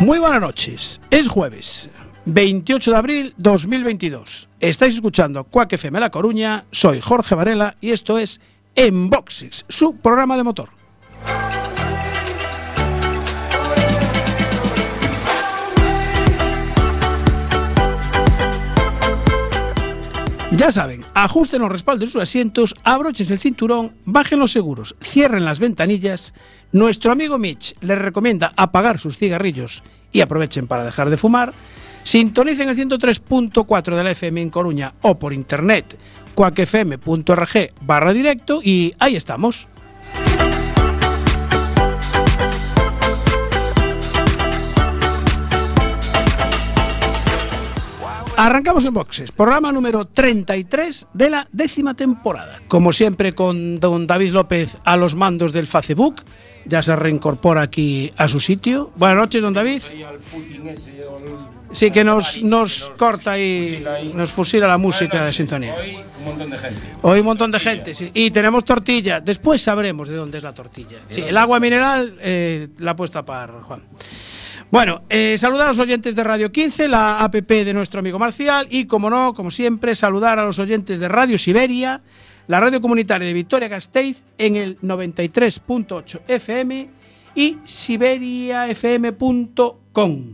Muy buenas noches. Es jueves, 28 de abril 2022. Estáis escuchando Quack FM La Coruña. Soy Jorge Varela y esto es Enboxes, su programa de motor. Ya saben, ajusten los respaldos de sus asientos, abrochen el cinturón, bajen los seguros, cierren las ventanillas. Nuestro amigo Mitch les recomienda apagar sus cigarrillos y aprovechen para dejar de fumar. Sintonicen el 103.4 de la FM en Coruña o por internet cuacfm.org barra directo y ahí estamos. Arrancamos en boxes, programa número 33 de la décima temporada. Como siempre con don David López a los mandos del Facebook, ya se reincorpora aquí a su sitio. Buenas noches, don David. Sí, que nos, nos corta y nos fusila la música de sintonía. Hoy un montón de gente. Hoy un montón de gente, sí. Y tenemos tortilla. Después sabremos de dónde es la tortilla. Sí, el agua mineral eh, la ha puesto a par, Juan. Bueno, eh, saludar a los oyentes de Radio 15, la app de nuestro amigo Marcial, y como no, como siempre, saludar a los oyentes de Radio Siberia, la radio comunitaria de Victoria Gasteiz en el 93.8 FM y siberiafm.com.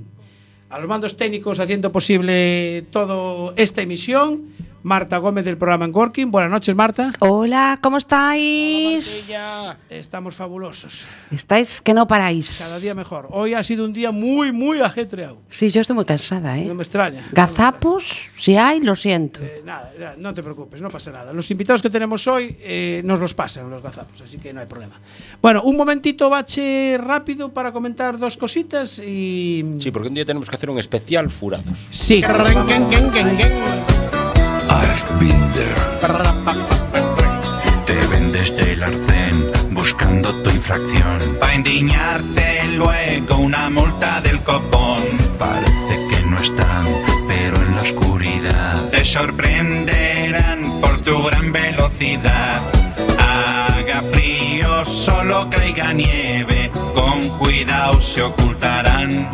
A los mandos técnicos haciendo posible toda esta emisión, Marta Gómez del programa en Working. Buenas noches, Marta. Hola, ¿cómo estáis? Estamos fabulosos. Estáis que no paráis. Cada día mejor. Hoy ha sido un día muy, muy ajetreado. Sí, yo estoy muy cansada, ¿eh? No me extraña. Gazapos, si hay, lo siento. Eh, nada, nada, no te preocupes, no pasa nada. Los invitados que tenemos hoy eh, nos los pasan los gazapos, así que no hay problema. Bueno, un momentito bache rápido para comentar dos cositas y... Sí, porque un día tenemos que hacer un especial furados. Sí. Te vendes del arcén buscando tu infracción. Pa' indignarte luego una multa del copón. Parece que no están, pero en la oscuridad te sorprenderán por tu gran velocidad. Haga frío, solo caiga nieve, con cuidado se ocultarán.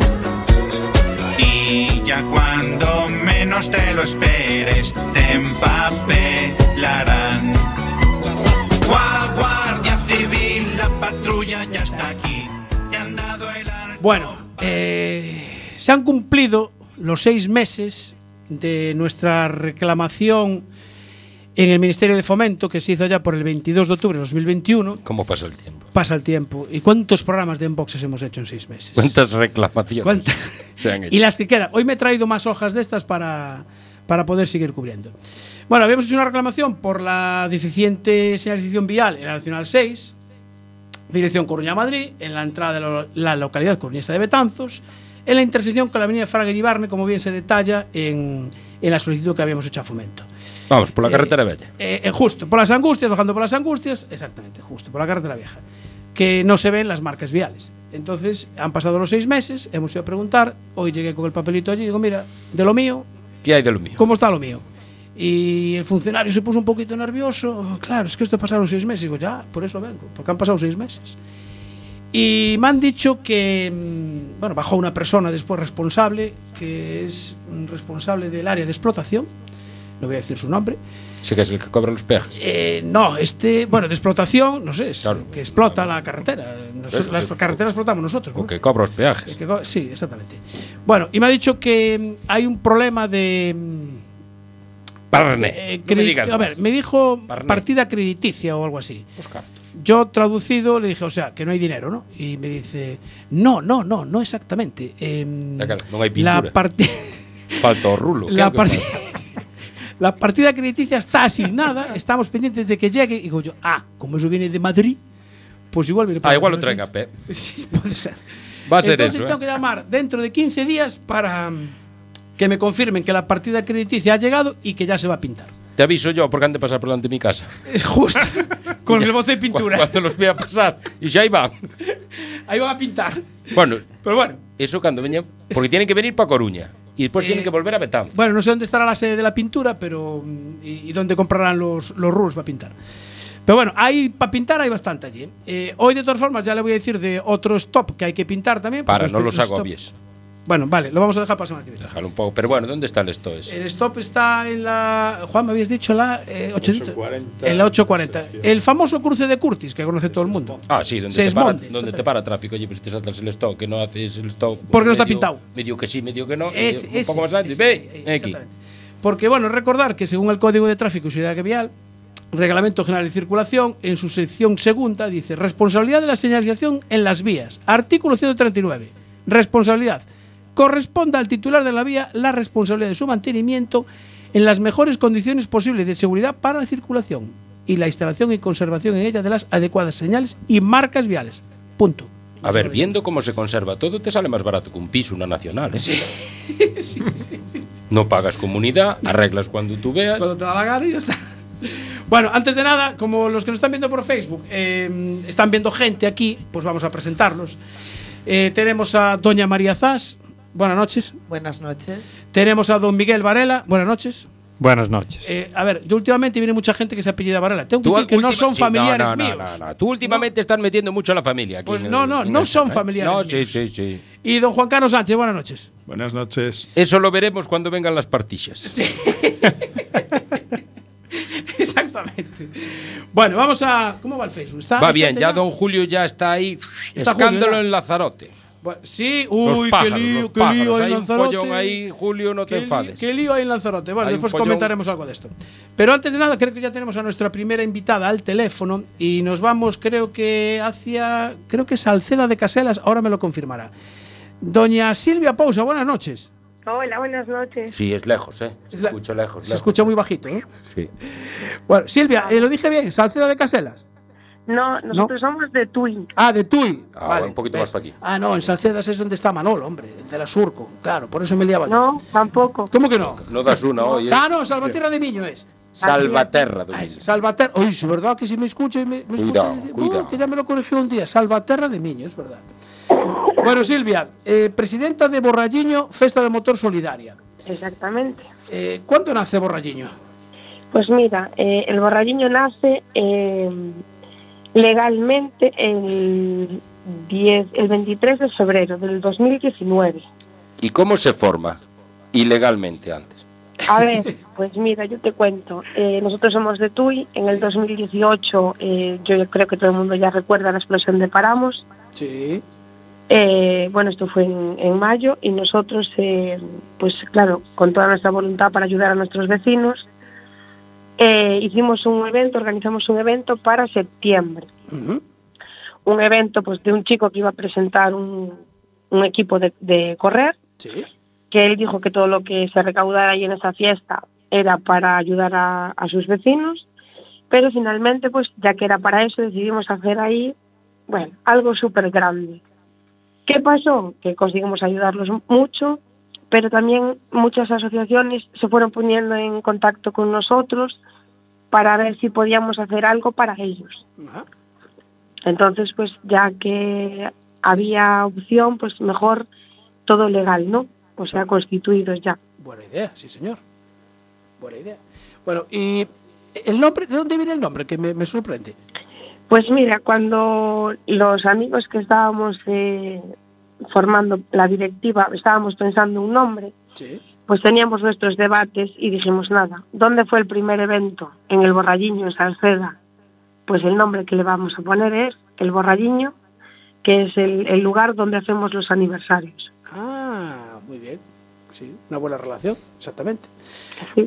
Y ya cuando menos te lo esperes, te empapelarán. Gua- Guardia Civil, la patrulla ya está aquí. Te han dado el. Bueno, eh, se han cumplido los seis meses de nuestra reclamación en el Ministerio de Fomento, que se hizo ya por el 22 de octubre de 2021. ¿Cómo pasa el tiempo? Pasa el tiempo. ¿Y cuántos programas de Unboxes hemos hecho en seis meses? ¿Cuántas reclamaciones ¿Cuántas? se han hecho? Y las que quedan. Hoy me he traído más hojas de estas para, para poder seguir cubriendo. Bueno, habíamos hecho una reclamación por la deficiente señalización vial en la Nacional 6, dirección Coruña-Madrid, en la entrada de la localidad coruñesa de Betanzos, en la intersección con la avenida Fraga y Ibarne, como bien se detalla en, en la solicitud que habíamos hecho a Fomento. Vamos, por la carretera bella. Eh, eh, justo, por las angustias, bajando por las angustias, exactamente, justo, por la carretera vieja, que no se ven las marcas viales. Entonces, han pasado los seis meses, hemos ido a preguntar, hoy llegué con el papelito allí y digo, mira, de lo mío, ¿Qué hay de lo mío? ¿cómo está lo mío? Y el funcionario se puso un poquito nervioso, claro, es que esto pasaron seis meses, digo, ya, por eso vengo, porque han pasado seis meses. Y me han dicho que, mm, bueno, bajó una persona después responsable, que es responsable del área de explotación, no voy a decir su nombre, Sí que es el que cobra los peajes. eh, no, este, bueno, de explotación, no sé, es Claro. que explota la carretera. Nosotros- las sí. carreteras explotamos nosotros. ¿no? O que cobra los Es peajes. que co- sí, exactamente. Bueno, y me ha dicho que mm, hay un problema de. mm, Parné. eh, no me credi- digas a ver, me dijo Parné. partida crediticia o algo así. Los cartos. Yo traducido le dije, o sea, que no hay dinero, ¿no? Y me dice, no, no, no, no exactamente. Em, Ya, claro, no hay la pintura. partida. Falta rulo. ¿qué la, é o que parti- falta? La partida crediticia está asignada, estamos pendientes de que llegue. Y digo yo, ah, como eso viene de Madrid, pues igual viene Ah, igual lo Madrid. traen a pé. Sí, puede ser. Va a ser Entonces eso, tengo ¿eh? que llamar dentro de 15 días para mm, que me confirmen que la partida crediticia ha llegado y que ya se va a pintar. Te aviso yo porque han de pasar por delante de mi casa. Es justo. Con el bote de pintura. Cuando los vea pasar. Y ya ahí van. Ahí van a pintar. Bueno, Pero bueno. eso cuando venía. Porque tienen que venir para Coruña. Y después Eh, tienen que volver a Betán. Bueno, no sé dónde estará la sede de la pintura, pero. mm, Y, y dónde comprarán los, los rulos para pintar. Pero bueno, hay para pintar hay bastante allí. Eh, hoy, de todas formas, ya le voy a decir de otro stop que hay que pintar también. Para, no los los agobies. Bueno, vale, lo vamos a dejar para la semana que viene. Déjalo un poco. Pero bueno, ¿dónde está el ese? El stop está en la. Juan, me habías dicho la. Eh, 800 840, en la 840. sección. El famoso cruce de Curtis que conoce todo el mundo. Ah, sí, donde, Se te para, donde te para tráfico. Oye, pues si te saltas el stop, que no haces el stop. Porque no está medio- pintado. Medio que sí, medio que no. Es, medio- un poco más ese, adelante. ese, Ve, eh, ven aquí. exactamente. Porque, bueno, recordar que según el Código de Tráfico y Seguridad Vial, Reglamento General de Circulación, en su sección segunda dice responsabilidad de la señalización en las vías. Artículo 139. Responsabilidad. Corresponde al titular de la vía la responsabilidad de su mantenimiento en las mejores condiciones posibles de seguridad para la circulación y la instalación y conservación en ella de las adecuadas señales y marcas viales. Punto. A ver, viendo cómo se conserva todo, te sale más barato que un piso, una nacional. ¿eh? No pagas comunidad, arreglas cuando tú veas. Cuando te da la gana y ya está. Bueno, antes de nada, como los que nos están viendo por Facebook eh, están viendo gente aquí, pues vamos a presentarlos. Eh, tenemos a Doña María Zas, buenas noches. Buenas noches. Tenemos a Don Miguel Varela, buenas noches. Buenas noches. Eh, a ver, yo últimamente viene mucha gente que se apellida Varela. Tengo que decir que no son sí, familiares no, no, míos. No, no, Tú últimamente estás metiendo mucho a la familia. aquí Pues no, el- no, no son ¿eh? familiares No, sí, míos. sí, sí. Y don Juan Carlos Sánchez, buenas noches. Buenas noches. Eso lo veremos cuando vengan las partillas. Exactamente. Bueno, vamos a. ¿Cómo va el Facebook? ¿Está Va bien, ya don Julio ya está ahí. Está escándalo Julio en Lazarote. Sí, uy, pájaros, qué lío, qué pájaros. lío hay en un Lanzarote. ahí, Julio, no te Qué enfades. Qué lío hay en Lanzarote. Bueno, Hay un después comentaremos algo de esto. Pero antes de nada, creo que ya tenemos a nuestra primera invitada al teléfono y nos vamos, creo que hacia. Creo que es Salceda de Caselas, ahora me lo confirmará. Doña Silvia Pousa, buenas noches. Hola, buenas noches. Sí, es lejos, ¿eh? Se escucha lejos. Se escucha muy bajito, ¿eh? Sí. Bueno, Silvia, eh, lo dije bien, Salceda de Caselas. No, nosotros somos de Tui. Ah, de Tui. Ah, un poquito más para aquí. Ah, no, en Salcedas es donde está Manolo, hombre, de la Surco. Claro, por eso me liaba. yo. No, tampoco. ¿Cómo que no? No das una hoy. Ah, no, Salvatierra de Miño es. Salvaterra, Ah, Domingo. es Salvaterra. Uy, es verdad que si me escucha y me, me escucha Cuidado, y dice, cuidado. "Oh, que ya me lo corrigió un día. Salvaterra de Miño, es verdad. Bueno, Silvia, eh, presidenta de Borralliño, Festa de Motor Solidaria. Exactamente. Eh, ¿Cuándo nace Borralliño? Pues mira, eh, el borralliño nace eh, legalmente el, 10, el 23 de febrero del 2019. ¿Y cómo se forma? Ilegalmente antes. A ver, pues mira, yo te cuento. Eh, nosotros somos de Tui. En el 2018, eh, yo creo que todo el mundo ya recuerda la explosión de Paramos. Sí. Eh, bueno, esto fue en, en mayo y nosotros, eh, pues claro, con toda nuestra voluntad para ayudar a nuestros vecinos, eh, hicimos un evento, organizamos un evento para septiembre. Un evento pues de un chico que iba a presentar un, un equipo de, de correr, Sí. que él dijo que todo lo que se recaudara ahí en esa fiesta era para ayudar a, a sus vecinos, pero finalmente, pues ya que era para eso, decidimos hacer ahí, bueno, algo súper grande. ¿Qué pasó? Que conseguimos ayudarlos mucho, pero también muchas asociaciones se fueron poniendo en contacto con nosotros para ver si podíamos hacer algo para ellos. Entonces, pues ya que había opción, pues mejor todo legal, ¿no? O sea, constituidos ya. Buena idea, sí, señor. Buena idea. Bueno, y el nombre, ¿de dónde viene el nombre? Que me, me sorprende. Pues mira, cuando los amigos que estábamos eh, formando la directiva estábamos pensando un nombre, Sí. pues teníamos nuestros debates y dijimos nada, ¿dónde fue el primer evento? En el Borralliño, en Salceda. Pues el nombre que le vamos a poner es el Borralliño, que es el, el lugar donde hacemos los aniversarios. Ah, muy bien. Sí, una buena relación, exactamente.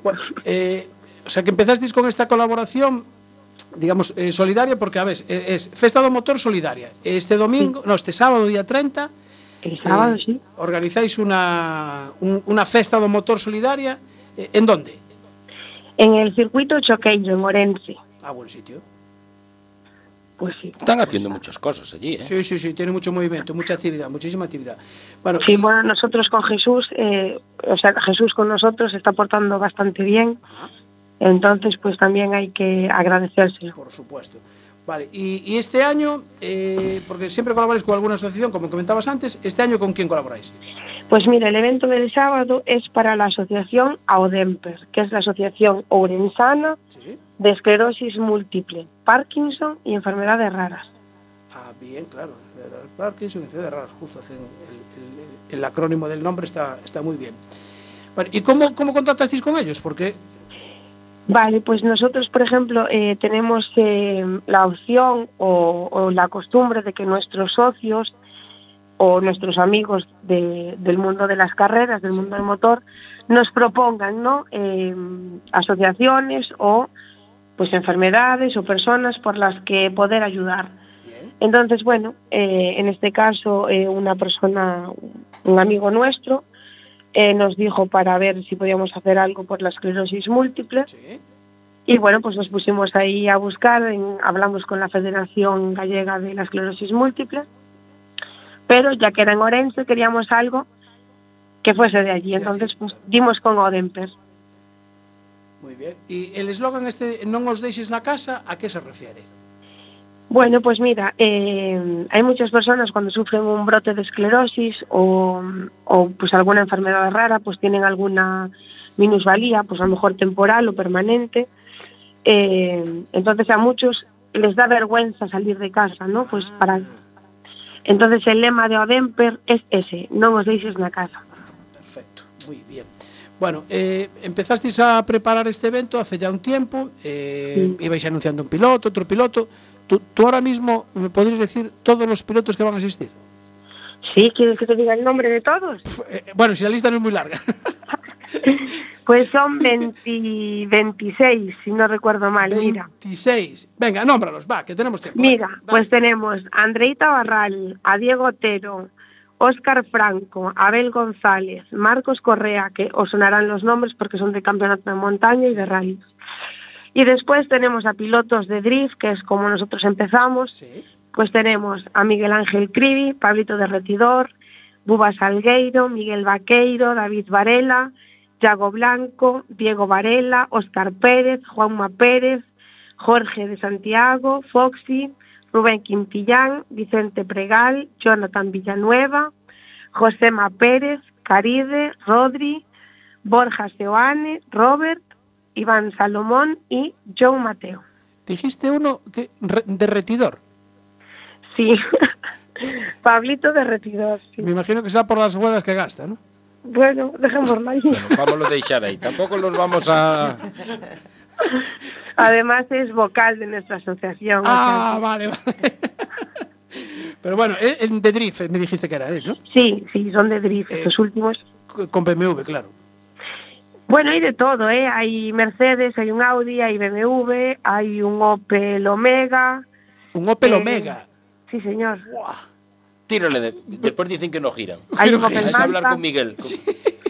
Bueno, eh, o sea que empezasteis con esta colaboración, digamos, eh, solidaria, porque, a ver, es Festa do Motor Solidaria. Este domingo, no, este sábado, día 30, El sábado, sí. organizáis una, un- una Festa do Motor Solidaria. eh, ¿En dónde? En el circuito Choqueño, en Orense. Ah, buen sitio. pues sí. Están haciendo muchas cosas allí, ¿eh? Sí, sí, sí, tiene mucho movimiento, mucha actividad, muchísima actividad. Bueno, Sí, bueno, nosotros con Jesús, eh, o sea, Jesús con nosotros se está portando bastante bien, entonces pues también hay que agradecérselo. por supuesto. Vale, y, y este año, eh, porque siempre colaboráis con alguna asociación, como comentabas antes, ¿este año con quién colaboráis? Pues mira, el evento del sábado es para la asociación AODEMPER, que es la Asociación Ourensana Sí. de Esclerosis Múltiple, Parkinson y Enfermedades Raras. Ah, bien, claro. Parkinson y enfermedades raras, justo hacen el, el- el acrónimo del nombre está, está muy bien. Vale, ¿Y cómo, cómo contactasteis con ellos? Porque Vale, pues nosotros, por ejemplo, eh, tenemos eh, la opción o, o la costumbre de que nuestros socios o nuestros amigos de- del mundo de las carreras, del mundo del motor, nos propongan ¿no? Eh, asociaciones o pues enfermedades o personas por las que poder ayudar. Entonces, bueno, en este caso una persona, un amigo nuestro, eh, nos dijo para ver si podíamos hacer algo por la esclerosis múltiple. Sí. Y bueno, pues nos pusimos ahí a buscar, en, hablamos con la Federación Gallega de la Esclerosis Múltiple, pero ya que era en Orense queríamos algo que fuese de allí, entonces pues, dimos con Odemper. Muy bien, y el eslogan este, no os deixes na casa, a qué se refiere? Bueno, pues mira, eh, hay muchas personas cuando sufren un brote de esclerosis o, o, pues alguna enfermedad rara, pues tienen alguna minusvalía, pues a lo mejor temporal o permanente. Eh, entonces a muchos les da vergüenza salir de casa, ¿no? Pues para entonces el lema de Odemper es ese, no os deixes na casa. Perfecto, muy bien. Bueno, eh, empezasteis a preparar este evento hace ya un tiempo, eh, Sí. ibais anunciando un piloto, otro piloto. ¿Tú, tú ahora mismo me podrías decir todos los pilotos que van a asistir? ¿Sí? ¿Quieres que te diga el nombre de todos? Pf, eh, bueno, si la lista no es muy larga. Pues son 20 26, si no recuerdo mal, mira. 26. Venga, nómbralos, va, que tenemos tiempo. Mira, pues tenemos a Andreita Barral, a Diego Otero, Óscar Franco, Abel González, Marcos Correa, que os sonarán los nombres porque son de campeonato de montaña y de rally. Y después tenemos a pilotos de drift, que es como nosotros empezamos. Sí. Pues tenemos a Miguel Ángel Cribi, Pablito Derretidor, Buba Salgueiro, Miguel Vaqueiro, David Varela, Yago Blanco, Diego Varela, Óscar Pérez, Juanma Pérez, Jorge de Santiago, Foxy, Rubén Quintillán, Vicente Pregal, Jonathan Villanueva, Josema Pérez, Caride, Rodri, Borja Seoane, Robert, Iván Salomón y Joe Mateo. Dijiste uno que re- derretidor. Sí, Pablito Derretidor. sí. Me imagino que será por las ruedas que gasta, ¿no? Bueno, dejémoslo ahí. Vámonos a deixar aí. Tampouco los vamos a... Además es vocal de nuestra asociación. o Ah, sea vale, vale. Pero bueno, es de drift, me dijiste que era él, ¿no? sí, sí, son de drift Eh, estos últimos. Con BMW, claro. Bueno, hay de todo, ¿eh? Hay Mercedes, hay un Audi, hay BMW, hay un Opel Omega. Un Opel Eh, Omega. Sí, señor. Tírale. De... Después dicen que no giran. Hay un Opel hablar con Miguel.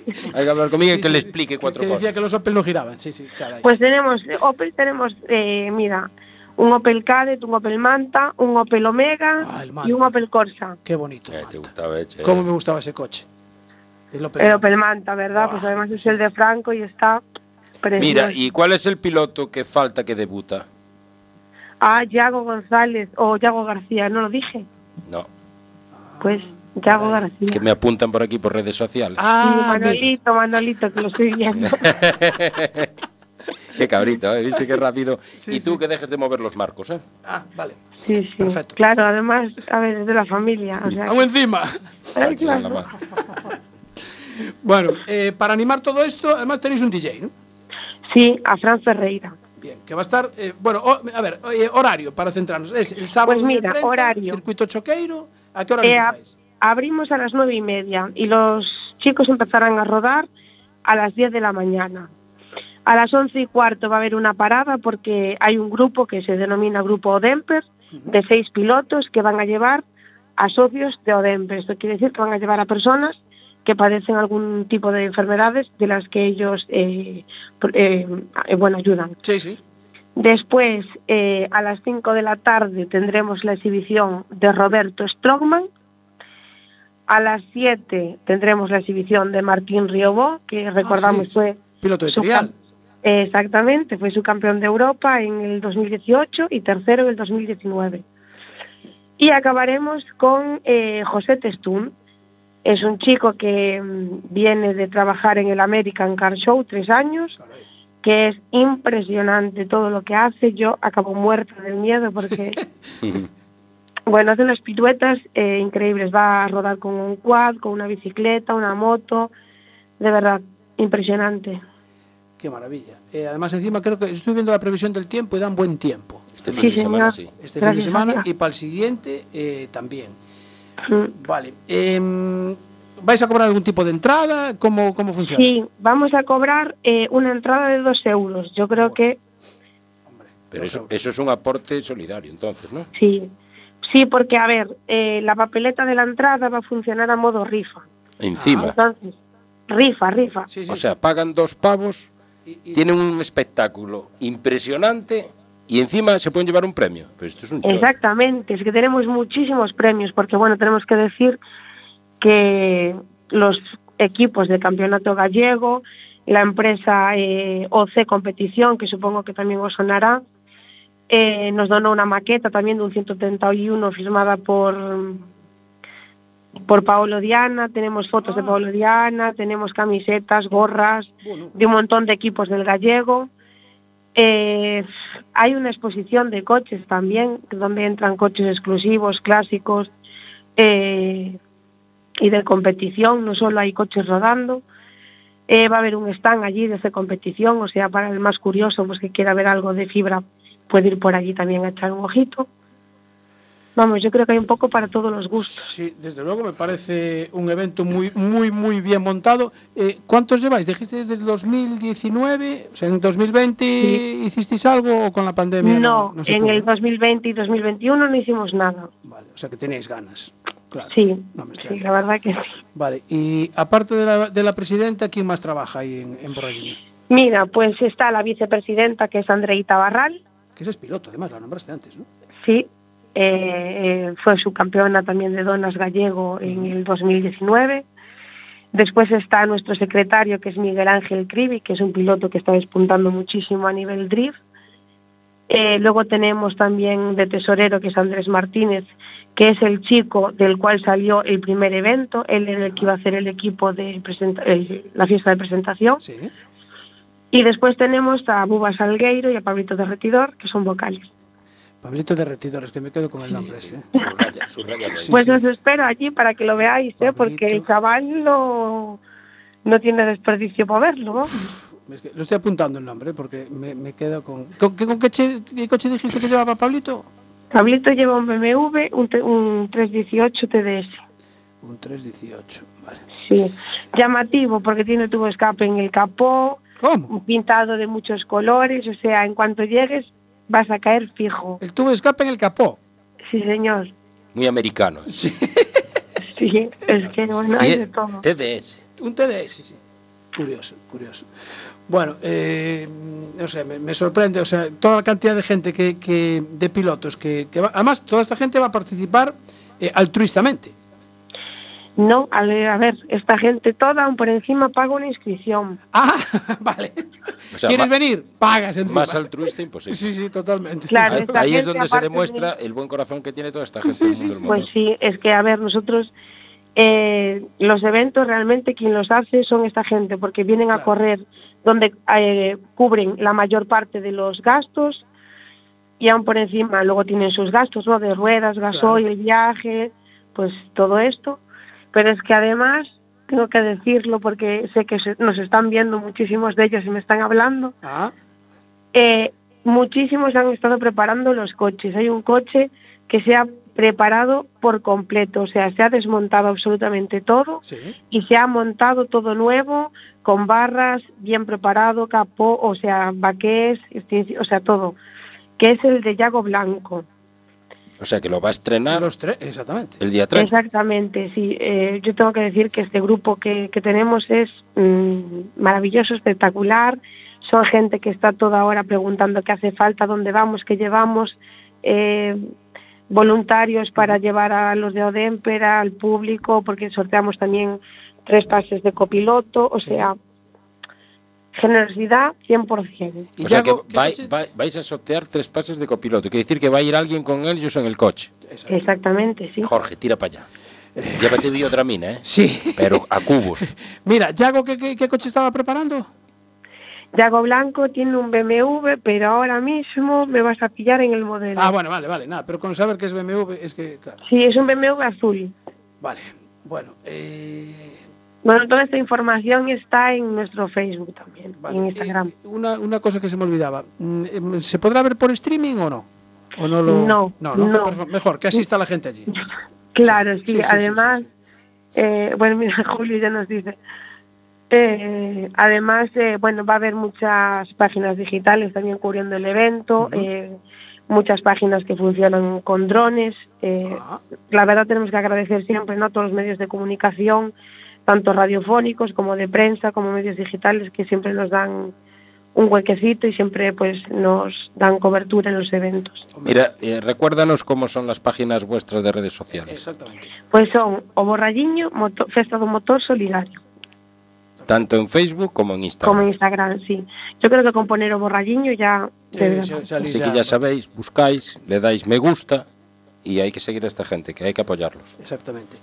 Hay que hablar con Miguel Sí, que sí, le explique cuatro que cosas. decía que los Opel no giraban, sí, sí, caray. Pues tenemos, eh, Opel tenemos, eh, mira, un Opel Kadett, un Opel Manta, un Opel Omega Ah, y un Opel Corsa. Qué bonito. Eh, te gustaba, eh, che. Cómo me gustaba ese coche. El Opel. El Manta. Opel Manta, ¿verdad? Pues además es el de Franco y está precioso. Mira, ¿y cuál es el piloto que falta que debuta? Ah, Yago González o Yago García, ¿no lo dije? No, Pues Yago García. que me apuntan por aquí por redes sociales. Ah, mira. Manolito, Manolito, que lo estoy viendo. Qué cabrito, ¿eh? ¿Viste qué rápido? Sí, y tú sí. que dejes de mover los marcos, ¿eh? Ah, vale. Sí, sí. Perfecto. Claro, además, a ver, es de la familia. O sea, encima. Ay, claro. Bueno, eh, para animar todo esto, además tenéis un DJ, ¿no? Sí, a Fran Ferreira. Bien, que va a estar, eh, bueno, o- a ver, eh, horario para centrarnos. Es el sábado Pues mira, 30, horario. circuito choqueiro. ¿A qué hora Eh? Abrimos a las nueve y media y los chicos empezarán a rodar a las 10 de la mañana. A las once y cuarto va a haber una parada porque hay un grupo que se denomina Grupo Odemper de seis pilotos que van a llevar a socios de Odemper. Esto quiere decir que van a llevar a personas que padecen algún tipo de enfermedades de las que ellos eh, eh, eh, bueno, ayudan. Sí, sí. Después, eh, a las 5 de la tarde, tendremos la exhibición de Roberto Strongman. A las 7 tendremos la exhibición de Martín Riobó, que recordamos sí, fue Piloto de su trial. cam- Exactamente, fue su campeón de Europa en el 2018 y tercero en el 2019. Y acabaremos con eh, José Testún. Es un chico que mm, viene de trabajar en el American Car Show tres años, que es impresionante todo lo que hace. Yo acabo muerta del miedo porque, bueno, hace unas piruetas eh, increíbles. Va a rodar con un quad, con una bicicleta, una moto. De verdad, impresionante. Qué maravilla. Eh, además, encima creo que estoy viendo la previsión del tiempo y dan buen tiempo. Este Sí, fin de semana sí. Este fin de semana y para el siguiente eh, también. Mm. Vale. Em, ¿Vais a cobrar algún tipo de entrada? ¿Cómo, cómo funciona? Sí, vamos a cobrar eh, una entrada de dos euros. Yo creo que Hombre, Pero eso, euros. eso es un aporte solidario, entonces, ¿no? sí. Sí, porque a ver, eh, la papeleta de la entrada va a funcionar a modo rifa. Encima. Entonces, rifa, rifa. Sí, sí, O sea, pagan dos pavos, y- y- tienen un espectáculo impresionante y encima se pueden llevar un premio. Pues esto es un chorro. Exactamente, es que tenemos muchísimos premios, porque bueno, tenemos que decir que los equipos del campeonato gallego, la empresa eh, OC Competición, que supongo que también os sonará, eh, nos donó una maqueta también de un 131 firmada por por Paolo Diana, tenemos fotos de Paolo Diana, tenemos camisetas, gorras, Bueno, de un montón de equipos del gallego. Eh, hay una exposición de coches también, donde entran coches exclusivos, clásicos eh, y de competición, no solo hay coches rodando. Eh, va a haber un stand allí de esa competición, o sea, para el más curioso, pues que quiera ver algo de fibra, puede ir por allí también a echar un ojito. Vamos, yo creo que hay un poco para todos los gustos. sí, desde luego me parece un evento muy, muy, muy bien montado. Eh, ¿Cuántos lleváis? ¿Dijiste desde el 2019? O sea, ¿en 2020 hicisteis algo o con la pandemia? No, se en pudo, el 2020 y 2021 no hicimos nada. Vale, o sea que tenéis ganas. Claro. Sí, No me sí, la verdad que sí. Vale, y aparte de la, de la presidenta, ¿quién más trabaja ahí en, en Borrellino? Mira, pues está la vicepresidenta que es Andreita Barral, Que ese es piloto, además, la nombraste antes, ¿no? sí, eh, eh, fue subcampeona también de Donas Gallego en el 2019. Después está nuestro secretario que es Miguel Ángel Cribi, que es un piloto que está despuntando muchísimo a nivel drift. Eh, luego tenemos también de tesorero que es Andrés Martínez, que es el chico del cual salió el primer evento. Él era el que iba a hacer el equipo de el- la fiesta de presentación. Sí. Y después tenemos a Buba Salgueiro y a Pablito Derretidor, que son vocales. Pablito Derretidores, que me quedo con el nombre ese. ¿eh? Subraya, subraya Sí, pues sí. os espero allí para que lo veáis, ¿eh? porque el chaval no, no tiene desperdicio para verlo. vamos. Es que lo estoy apuntando el nombre ¿eh? porque me, me quedo con... ¿Con, qué, con qué, che- qué coche dijiste que llevaba Pablito? Pablito lleva un BMW, un, te- un 318 TDS. Un 318, vale. Sí, llamativo porque tiene tubo escape en el capó, ¿Cómo? un pintado de muchos colores, o sea, en cuanto llegues vas a caer fijo. El tubo de escape en el capó. Sí, señor. Muy americano. Sí. Sí, es que bueno, Y hay es de todo. TDS. Un TDS, sí. Curioso, curioso. Bueno, eh, no sé, me, me sorprende, o sea, toda la cantidad de gente que, que de pilotos que, que va, además toda esta gente va a participar eh, altruistamente. No, a ver, a ver, esta gente toda, aún por encima, paga una inscripción. Ah, vale. O sea, ¿Quieres venir? Pagas encima. Más altruista imposible. Sí, sí, totalmente. Claro, Ahí, es donde se de- demuestra el buen corazón que tiene toda esta gente Sí, del sí, mundo. Pues sí, es que, a ver, nosotros eh, los eventos realmente quien los hace son esta gente, porque vienen a Claro. correr donde eh, cubren la mayor parte de los gastos y aún por encima luego tienen sus gastos, ¿no? De ruedas, gasoil, el viaje, pues todo esto. Pero es que además, tengo que decirlo porque sé que se- nos están viendo muchísimos de ellos y me están hablando, Ah, eh, muchísimos han estado preparando los coches. Hay un coche que se ha preparado por completo, o sea, se ha desmontado absolutamente todo sí. y se ha montado todo nuevo, con barras, bien preparado, capó, o sea, baqués, o sea, todo, que es el de Yago Blanco. O sea que lo va a estrenar Los tres, exactamente. el día 30. Exactamente, sí. Eh, yo tengo que decir que este grupo que, que tenemos es mm, maravilloso, espectacular. son gente que está toda hora preguntando qué hace falta, dónde vamos, qué llevamos, eh, voluntarios para llevar a los de Odémpera, al público, porque sorteamos también tres pases de copiloto, o sea, generosidad 100%. Y O sea que Yago, ¿qué vai- coche- vai- vais a sortear tres pases de copiloto. Quiere decir que va a ir alguien con ellos en el coche. Exactamente, sí. Jorge, tira para allá. Llévate biodramina, ¿eh? Sí. Pero a cubos. Mira, Yago, ¿qué, qué, qué coche estaba preparando? Yago Blanco tiene un BMW, pero ahora mismo me vas a pillar en el modelo. Ah, bueno, vale, vale, nada, pero con saber que es BMW es que, claro, Sí, es un BMW azul. vale. Bueno, eh, Bueno, toda esta información está en nuestro Facebook también, vale. en Instagram. Eh, una, una cosa que se me olvidaba, mm, em, ¿se podrá ver por streaming o no? ¿O no lo...? No, no, no, no. Perfecto, Mejor, que asista la gente allí. Claro, Sí, sí, sí, sí, además, sí, eh, bueno, mira, Julio ya nos dice, eh, además, eh, bueno, va a haber muchas páginas digitales también cubriendo el evento, eh, muchas páginas que funcionan con drones. Ah, la verdad tenemos que agradecer siempre ¿no? a todos los medios de comunicación, tanto radiofónicos como de prensa, como medios digitales, que siempre nos dan un huequecito y siempre pues nos dan cobertura en los eventos. Mira, eh, recuérdanos cómo son las páginas vuestras de redes sociales. exactamente. Pues son o Borralliño, Festa do Motor Solidario. Tanto en Facebook como en Como en Instagram. Instagram, sí. Yo creo que con poner o borralliño ya... Sí, sí, Así que ya sabéis, buscáis, le dais me gusta y hay que seguir a esta gente, que hay que apoyarlos. Exactamente.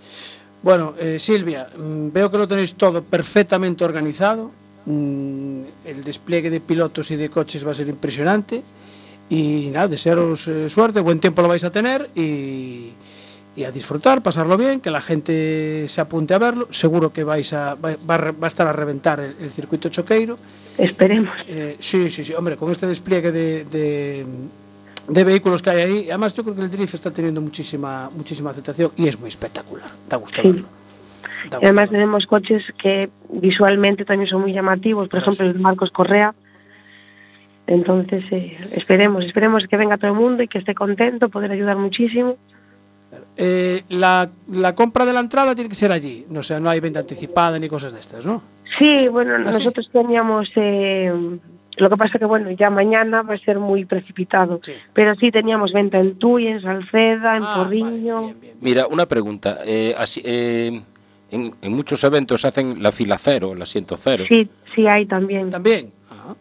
Bueno, eh, Silvia, mm, veo que lo tenéis todo perfectamente organizado. Mm, el despliegue de pilotos y de coches va a ser impresionante. Y nada, desearos eh, suerte, buen tiempo lo vais a tener y, y a disfrutar, pasarlo bien, que la gente se apunte a verlo. Seguro que vais a, va, va a re- va a estar a reventar el, el circuito choqueiro. Esperemos. Eh, sí, sí, sí, hombre, con este despliegue de, de, de vehículos que hay ahí, además yo creo que el drift está teniendo muchísima, muchísima aceptación y es muy espectacular. Da gusto Sí. verlo. Da además tenemos coches que visualmente también son muy llamativos, por ejemplo el Marcos Correa. Entonces, eh, esperemos, esperemos que venga todo el mundo y que esté contento, poder ayudar muchísimo. Eh, la, la compra de la entrada tiene que ser allí, no sé, no hay venta anticipada ni cosas de estas, ¿no? Sí, bueno, ¿Ah, sí? nosotros teníamos, eh, lo que pasa que bueno, ya mañana va a ser muy precipitado, Sí. pero sí teníamos venta en Tuy, en Salceda, en Ah, Porriño. vale, bien, bien. Mira, una pregunta. eh, así, eh, en, en muchos eventos hacen la fila cero, el asiento cero. Sí, sí hay también. También. Ajá.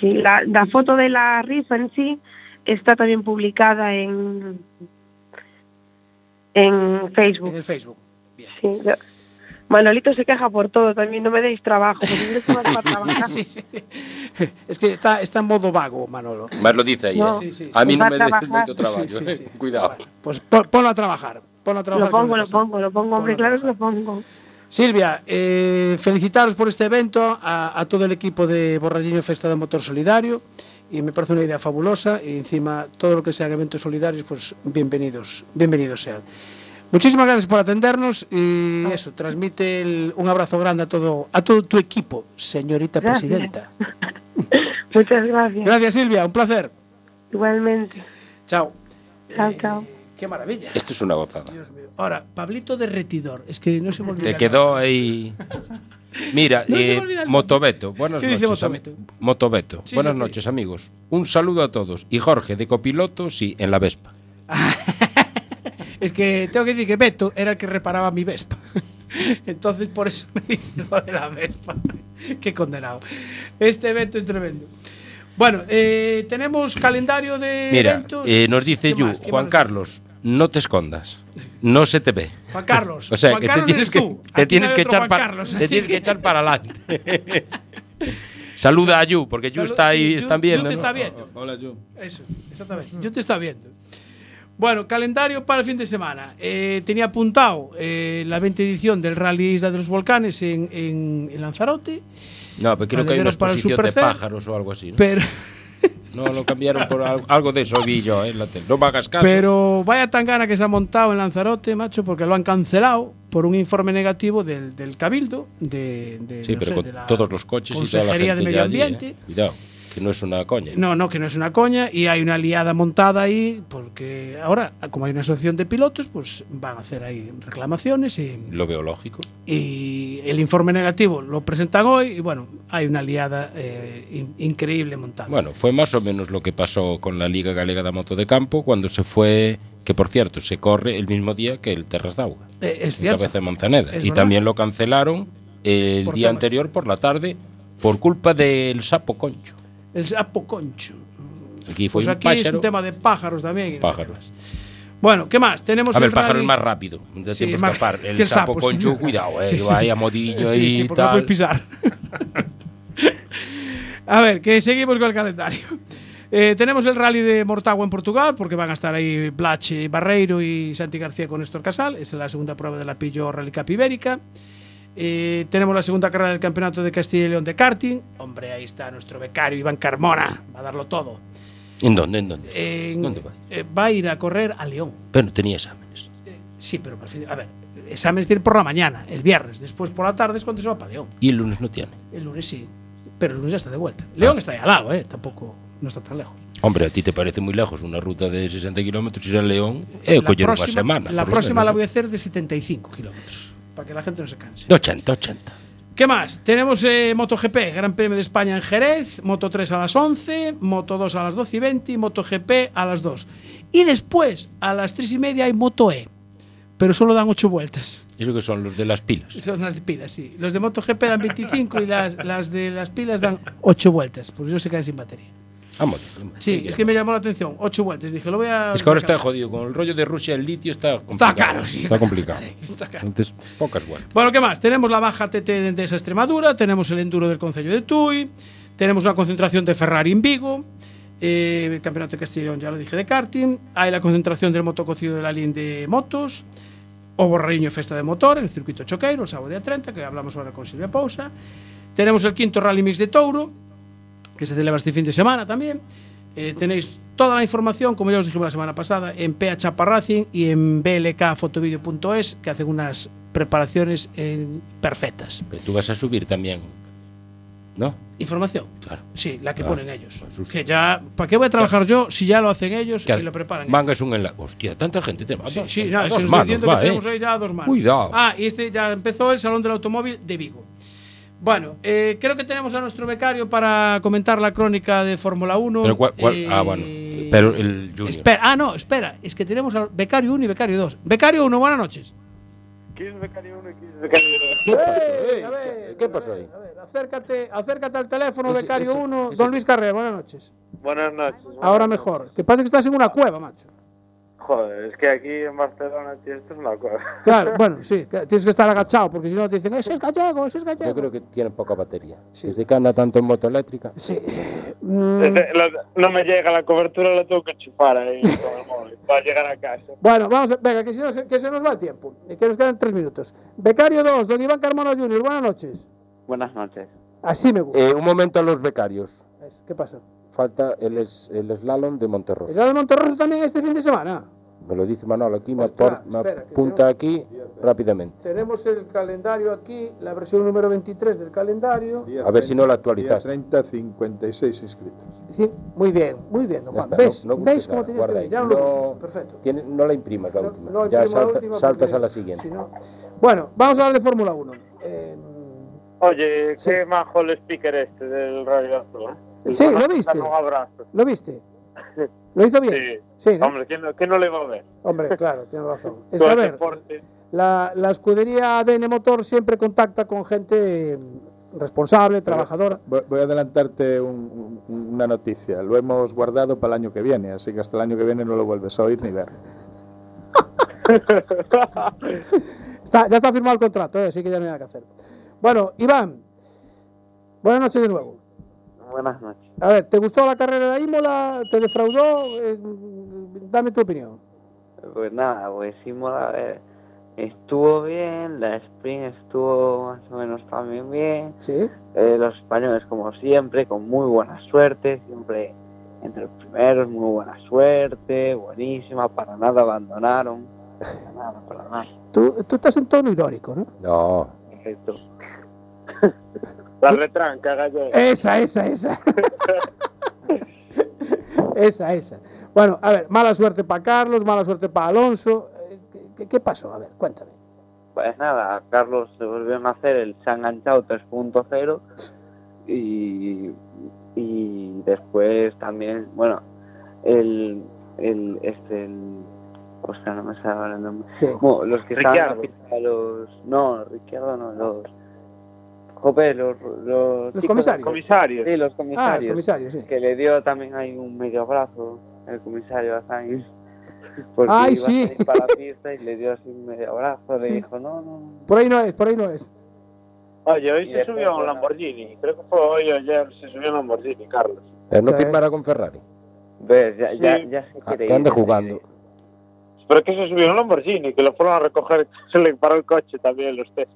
Sí, la, la foto de la rifa en sí está también publicada en en Facebook. En el Facebook. Bien. Sí, yo- Manolito se queja por todo también, no me deis trabajo, para trabajar. Sí, sí, sí. Es que está, está en modo vago, Manolo. Más lo dice ahí. No. ¿eh? Sí, sí. A mí no me trabajar. mucho trabajo. Sí, sí, ¿eh? sí. Cuidado. Pues pon- ponlo a trabajar. Ponlo a trabajar. Lo pongo, lo pongo, lo pongo, hombre, claro que lo pongo. Silvia, eh, felicitaros por este evento, a, a todo el equipo de Borralliño Festa de Motor Solidario, y me parece una idea fabulosa, y encima todo lo que sean eventos solidarios, pues bienvenidos, bienvenidos sean. Muchísimas gracias por atendernos y eso, transmite el- un abrazo grande a todo, a todo tu equipo, señorita Gracias. presidenta. Muchas gracias. Gracias Silvia, un placer. Igualmente. Chao. Chao, Eh, chao. Qué maravilla. Esto es una gozada. Dios mío. Ahora, Pablito Derretidor, es que no se me olvida. Te quedó ahí. Mira, No eh. Motobeto, buenas ¿Qué dice noches. Motobeto? Motobeto, Sí, buenas sí, noches, amigos. Un saludo a todos. Y Jorge, de copiloto, sí, en la Vespa. Es que tengo que decir que Beto era el que reparaba mi Vespa. Entonces por eso me dice lo de la Vespa. Qué condenado. Este evento es tremendo. Bueno, eh, tenemos calendario de Mira, eventos. eh, nos dice ¿Qué Yu, Juan Carlos, no te escondas. No se te ve. Juan Carlos. O sea, Juan que te tienes que, tú. te tienes que echar Juan para Carlos, te tienes que echar para adelante. Saluda a Yu, porque Yu Salud- está ahí, sí, Yu- están Yu te ¿no? está viendo. Hola, Yu. Eso, exactamente. Yo te está viendo. Bueno, calendario para el fin de semana. Eh, tenía apuntado eh, la 20 edición del Rally Isla de los Volcanes en, en- en Lanzarote, No, pero creo que hay una Valederos para el exposición de pájaros o algo así. ¿no? pero, No, lo cambiaron por algo, algo de eso, vi yo, eh, en la tele. No me hagas caso. pero vaya tangana que se ha montado en Lanzarote, macho, porque lo han cancelado por un informe negativo del, del Cabildo, de, de, sí, no pero sé, con de la todos los coches y toda la gente de Medio allí, ¿eh? Ambiente. Cuidado. Que no es una coña. No, no, que no es una coña y hay una liada montada ahí porque ahora, como hay una asociación de pilotos, pues van a hacer ahí reclamaciones y, Lo veo lógico. y el informe negativo lo presentan hoy y bueno, hay una liada eh, in- increíble montada. Bueno, fue más o menos lo que pasó con la Liga Galega de Moto de Campo cuando se fue, que por cierto, se corre el mismo día que el Terras de Auga, Eh, es cierto. Cabeza de Manzaneda. Es y verdad. también lo cancelaron el Por día temas. anterior por la tarde por culpa del sapo concho. El sapo concho. Aquí fue Pues un aquí es pájaro. un tema de pájaros también. y no sé Pájaros. qué. Bueno, ¿qué más? Tenemos A ver, el pájaro rally- es más rápido, de Sí, más- escapar. que El, el sapo, sapo, sí. concho, cuidado, eh, Sí, sí. vaya modillo Sí, y sí, porque no tal. puedes pisar. a ver, que seguimos con el calendario. Eh, tenemos el rally de Mortágua en Portugal, porque van a estar ahí Blach Barreiro y Santi García con Néstor Casal. Es la segunda prueba de la Pillo Rally Cup Ibérica. Eh, tenemos la segunda carrera del Campeonato de Castilla y León de karting. Hombre, ahí está nuestro becario Iván Carmona. Va a darlo todo. ¿En dónde? ¿En dónde? ¿Dónde va? eh, va a ir a correr a León. Bueno, tenía exámenes. Sí, pero a ver, exámenes tiene por la mañana, el viernes. Después por la tarde es cuando se va para León. Y el lunes no tiene. El lunes sí, pero el lunes ya está de vuelta. León está ahí al lado, ¿eh? Tampoco no está tan lejos. Hombre, a ti te parece muy lejos una ruta de 60 kilómetros ir a León e la próxima, semana. la próxima la voy a hacer de 75 kilómetros, para que la gente no se canse. De 80, 80. ¿Qué más? Tenemos eh, MotoGP, Gran Premio de España en Jerez, Moto 3 a las 11, Moto 2 a las 12 y 20 y MotoGP a las 2. Y después, a las 3 y media, hay Moto E, pero solo dan 8 vueltas. Eso que son los de las pilas. Son las pilas, sí. Los de MotoGP dan 25 y las, las de las pilas dan 8 vueltas, porque no se quedan sin batería. Vamos. Sí, es que me llamó la atención. 8 vueltas. Dije, lo voy a. Es que ahora está jodido. Con el rollo de Rusia, el litio está complicado. caro, sí, Está está complicado. Está caro. Entonces, pocas vueltas. Bueno, ¿qué más? Tenemos la baja TT de Endesa Extremadura, tenemos el enduro del Concello de Tui, tenemos una concentración de Ferrari en Vigo, eh, el Campeonato de Castellón, ya lo dije, de karting, hay la concentración del motococido de la línea de motos, o Borriño Festa de Motor en el circuito Choqueiro, el sábado día 30, que hablamos ahora con Silvia Pousa. Tenemos el quinto Rally Mix de Touro, que se celebra este fin de semana también. Eh, tenéis toda la información, como ya os dijimos la semana pasada, en PH Chapa Racing y en blkfotovideo.es, que hacen unas preparaciones eh, perfectas. Pero tú vas a subir también. ¿No? Información. Claro. Sí, la que Ah, ponen ellos. Que ya, ¿para qué voy a trabajar yo si ya lo hacen ellos Que y lo preparan? ellos? Mangas un enlace. Hostia, tanta gente te Sí, sí, no, es que dos nos estoy manos, diciendo va, que tenemos eh. ahí ya dos manos. Cuidado. Ah, y este ya empezó el Salón del Automóvil de Vigo. Bueno, eh, creo que tenemos a nuestro becario para comentar la crónica de Fórmula 1. Pero cuál- cuál- Eh, ah, bueno. Pero el Junior. Espera, ah, no, espera, es que tenemos al becario 1 y becario 2. Becario 1, buenas noches. ¿Quién es becario 1 y quién es becario 2? Eh, a ver, ¿Qué pasó ahí? A ver, acércate, acércate al teléfono, Ese- becario ese- 1. ese- Don Luis Carrera, buenas noches. Buenas noches. Ahora mejor. Que parece que estás en una cueva, macho. Joder, es que aquí en Barcelona, tío, esto es una cosa. Claro, bueno, sí, tienes que estar agachado porque si no te dicen, ese es gallego, ese es gallego. Yo creo que tiene poca batería. Sí. Desde que anda tanto en moto eléctrica. Sí. Mm, Desde- no me llega la cobertura, la tengo que chupar ahí con el móvil para llegar a casa. Bueno, vamos a venga, que, si no se- que se nos va el tiempo y que nos quedan tres minutos. Becario 2, don Iván Carmona Jr., buenas noches. Buenas noches. Así me gusta. Eh, un momento a los becarios. ¿Qué pasa? Falta el, es- el slalom de Monterroso. ¿El de Monterroso también este fin de semana? Me lo dice Manolo aquí, me, Ostras, apor- me espera, apunta aquí rápidamente. Tenemos el calendario aquí, la versión número 23 del calendario. A ver si no lo Día actualizaste. 30, 56 inscritos. Sí, muy bien, muy bien, don Juan. está, ¿Ves? no- no ¿Veis cómo tenías que. Ya no lo. Perfecto. Tiene- no la imprimas la No- última. no ya imprimo la salta- última saltas a la siguiente. si no- Bueno, vamos a hablar de Fórmula 1. Eh, Oye, Sí. qué majo el speaker este del Radio Azul. ¿eh? Sí, ¿lo viste? Un abrazo. ¿Lo viste? ¿Lo hizo bien? Sí. Sí, ¿no? Hombre, ¿quién no, quién no le va a ver? Hombre, claro, tiene razón. Es que, a ver, la, la escudería ADN Motor siempre contacta con gente responsable, trabajadora. Voy voy a adelantarte un- un- una noticia. Lo hemos guardado para el año que viene, así que hasta el año que viene no lo vuelves a oír ni ver. Está, ya está firmado el contrato, ¿eh? así que ya no hay nada que hacer. Bueno, Iván, buenas noches de nuevo. Buenas noches. A ver, ¿te gustó la carrera de Imola? ¿Te defraudó? Eh, dame tu opinión. Pues nada, pues Imola eh, estuvo bien, la sprint estuvo más o menos también bien. Sí. Eh, los españoles, como siempre, con muy buena suerte, siempre entre los primeros, muy buena suerte, buenísima, para nada abandonaron. Para nada, para nada. Tú, tú estás en tono irónico, ¿no? No, Perfecto. La retranca gallega. Esa, esa, esa. esa, esa. Bueno, a ver, mala suerte para Carlos, mala suerte para Alonso. Eh, ¿Qué, pasó? A ver, cuéntame. Pues nada, Carlos se volvió a hacer el se ha enganchado 3.0 y, y después también, bueno, el, el este, el, ostras, no me sale el nombre. Sí. Bueno, los que estaban Ricciardo. a los, no, Ricciardo no, los, jope, los, los, comisarios. Comisarios. Sí, los Ah, comisarios. los comisarios, sí. que le dio también ahí un medio abrazo el comisario a Sainz. Porque Ay, iba a sí. salir para la pista y le dio así un medio abrazo, le Sí. dijo, no, no, Por ahí no es, por ahí no es. Oye, hoy Y se subió a un. Lamborghini. Creo que fue hoy o ayer se subió a un Lamborghini, Carlos. Pero no Sí. firmara con Ferrari. ves, ya, ya, Sí. ya se Ah, que ande ir, jugando. Pero que se subió a un Lamborghini, que lo fueron a recoger, se le paró el coche también los test.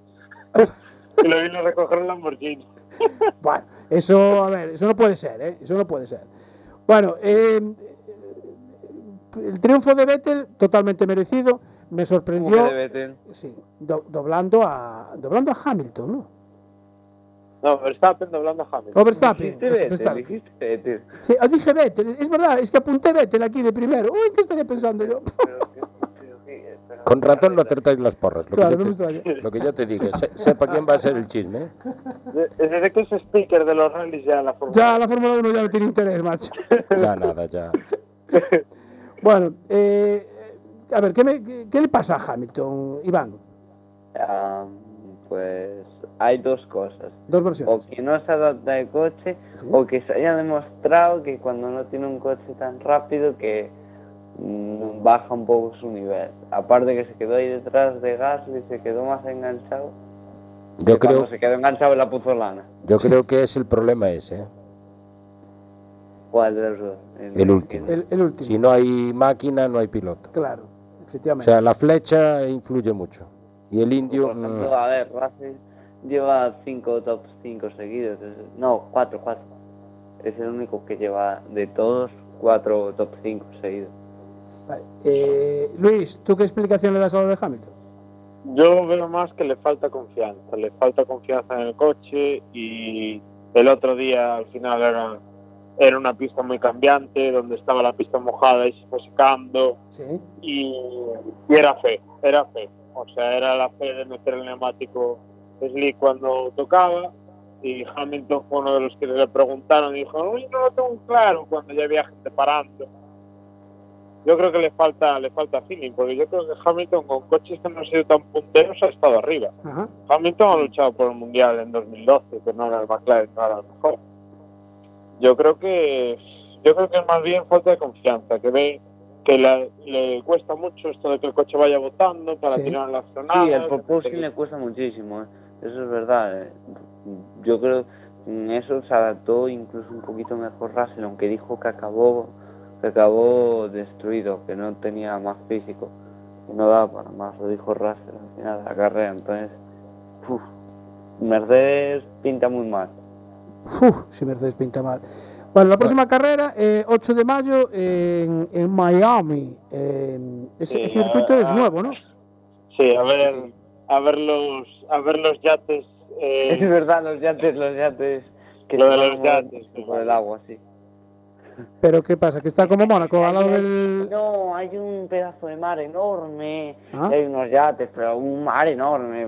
y lo vino a recoger un Lamborghini. Bueno, eso, a ver, eso no puede ser, ¿eh? Eso no puede ser. Bueno, eh, el triunfo de Vettel, totalmente merecido, me ¿Cómo que sorprendió, de Vettel? sí, do- doblando, a, doblando a Hamilton, ¿no? No, Verstappen doblando a Hamilton. O Verstappen. Vettel, Verstappen. dijiste Vettel. Sí, ah, dije Vettel, es verdad, es que apunté Vettel aquí de primero. Uy, ¿qué estaría pensando yo? Pero que- pero que- pero- Con razón no acertáis las porras. Lo, Claro, que, no yo te, extraña. lo que yo te digo, se- sepa quién va a ser el chisme. ¿eh? De- Desde que ese sticker de los rallies ya la Fórmula Ya la Fórmula 1 ya no tiene interés, macho. Ya nada, ya. Bueno, eh, a ver, ¿qué, me- qué- qué le pasa a Hamilton, Iván? Ah, pues hay dos cosas. Dos O versiones. que no se adapta el coche, o que se haya demostrado que cuando no tiene un coche tan rápido que baja un poco su nivel. Aparte que se quedó ahí detrás de Gasly, se quedó más enganchado. Yo que cuando creo, se quedó enganchado en la puzolana. yo creo que es el problema ese. ¿eh? ¿Cuál de los dos? El último. El, el último, Si no hay máquina, no hay piloto. claro, O efectivamente. sea, la flecha influye mucho. Y el indio, Por mm, ejemplo, a ver, Russell lleva cinco top 5 seguidos. No, cuatro, cuatro. Es el único que lleva de todos cuatro top 5 seguidos. Vale. Eh, Luis, ¿tú qué explicación le das a lo de Hamilton? Yo veo más que le falta confianza, le falta confianza en el coche y el otro día al final era, era una pista muy cambiante, donde estaba la pista mojada y se fue secando Sí. y, y era fe, era fe. O sea, era la fe de meter el neumático slick cuando tocaba y Hamilton fue uno de los que le preguntaron y dijo, uy, no lo tengo claro cuando ya había gente parando. Yo creo que le falta le falta feeling, porque yo creo que Hamilton con coches que no han sido tan punteros ha estado arriba. Ajá. Hamilton ha luchado por el Mundial en 2012, que no era el McLaren, no era el mejor. Yo creo que yo creo que es más bien falta de confianza, que ve que la- le cuesta mucho esto de que el coche vaya botando para Sí. tirar en las zonadas. Sí, el propulsing le cuesta muchísimo, ¿eh? eso es verdad. ¿eh? Yo creo que en eso se adaptó incluso un poquito mejor Russell, aunque dijo que acabó, que acabó destruido, que no tenía más físico, que no daba para más, lo dijo Russell al final de la carrera. Entonces, uf, Mercedes pinta muy mal. Uf, si Mercedes pinta mal. Bueno, la próxima carrera, eh, 8 de mayo, en, en Miami. Ese, Sí, ese circuito a- es nuevo, ¿no? Sí, a ver, a ver los, a ver los yates. Es Eh, verdad, los yates, los yates. Que Lo de los yates, por el agua, sí. Pero ¿qué pasa? Que está como Mónaco, al lado del... No, hay un pedazo de mar enorme, ¿Ah? hay unos yates, pero un mar enorme.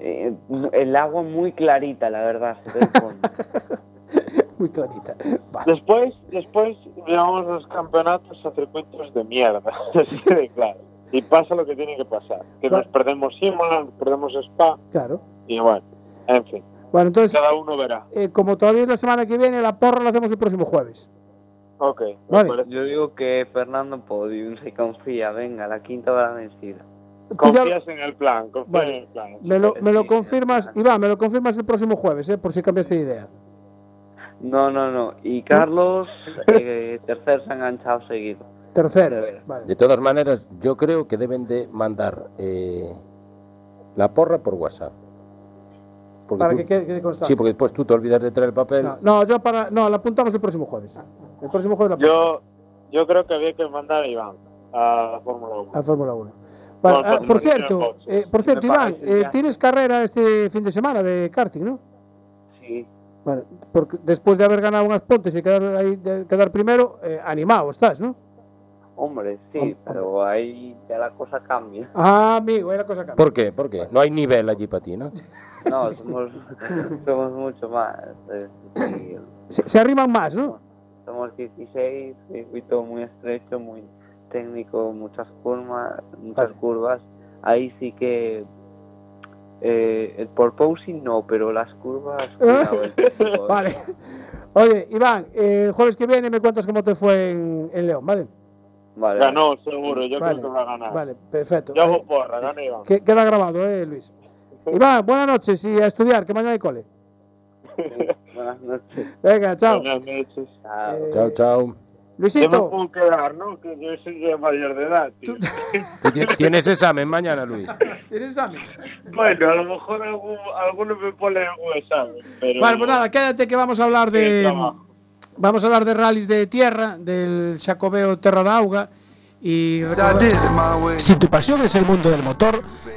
eh, el agua muy clarita, la verdad. Muy clarita. Vale. después, después llevamos los campeonatos a circuitos de mierda, así de claro. Y pasa lo que tiene que pasar, que nos perdemos Imola, perdemos Spa, Claro. y bueno, en fin, Bueno, entonces, cada uno verá. eh, como todavía es la semana que viene, la porra la hacemos el próximo jueves. Ok, Vale. Yo digo que Fernando Podium se confía, venga, la quinta va la vencida. Ya- Confías en el plan, confías Vale. en el plan. me lo, me lo confirmas. Iván, me lo confirmas el próximo jueves, ¿eh? por si cambiaste de idea. No, no, no. Y Carlos, eh, tercer se ha enganchado seguido. Tercero. De veras. Vale. de todas maneras, yo creo que deben de mandar eh, la porra por WhatsApp. Porque Para tú- que quede, quede constancia. Sí, porque después tú te olvidas de traer el papel. No, no, yo para. No, la apuntamos el próximo jueves. El próximo jueves la Yo, yo creo que había que mandar a Iván a la Fórmula 1. A Fórmula 1. Vale, Bueno, ah, por cierto, eh, por cierto, Iván, eh, tienes carrera este fin de semana de karting, ¿no? sí. Bueno, porque después de haber ganado unas pontes y quedar ahí, de quedar primero, eh, animado estás, ¿no? Hombre, sí, pero ahí ya la cosa cambia. Ah, amigo, era cosa cambia. ¿Por qué? ¿Por qué? No hay nivel allí para ti, ¿no? No, somos, somos mucho más. eh, Se, se arriman más, ¿no? Somos 16, circuito muy estrecho, muy técnico, muchas curvas, muchas curvas. Ahí sí que eh, el porposing no, pero las curvas. cuidado, vale. Oye, Iván, eh, el jueves que viene me cuentas cómo te fue en, en León, ¿vale? Vale. Ganó, seguro, yo Vale, creo que va a ganar. Vale, perfecto. Yo hago porra, gana Iván. Que- queda grabado, ¿eh, Luis? Iván, buenas noches y a estudiar, que mañana hay cole. Buenas noches. Venga, chao. Buenas noches. Chao. Eh, Chao, chao. Yo me Luisito, puedo quedar, ¿no? Que yo soy ya mayor de edad, tío. ¿Tienes examen mañana, Luis? ¿tienes examen? Bueno, a lo mejor algún, alguno me pone algún examen, pero... Vale, pues nada, quédate que vamos a hablar de vamos a hablar de rallies de tierra, del Xacobeo Terra da Auga y. Si tu pasión es el mundo del motor,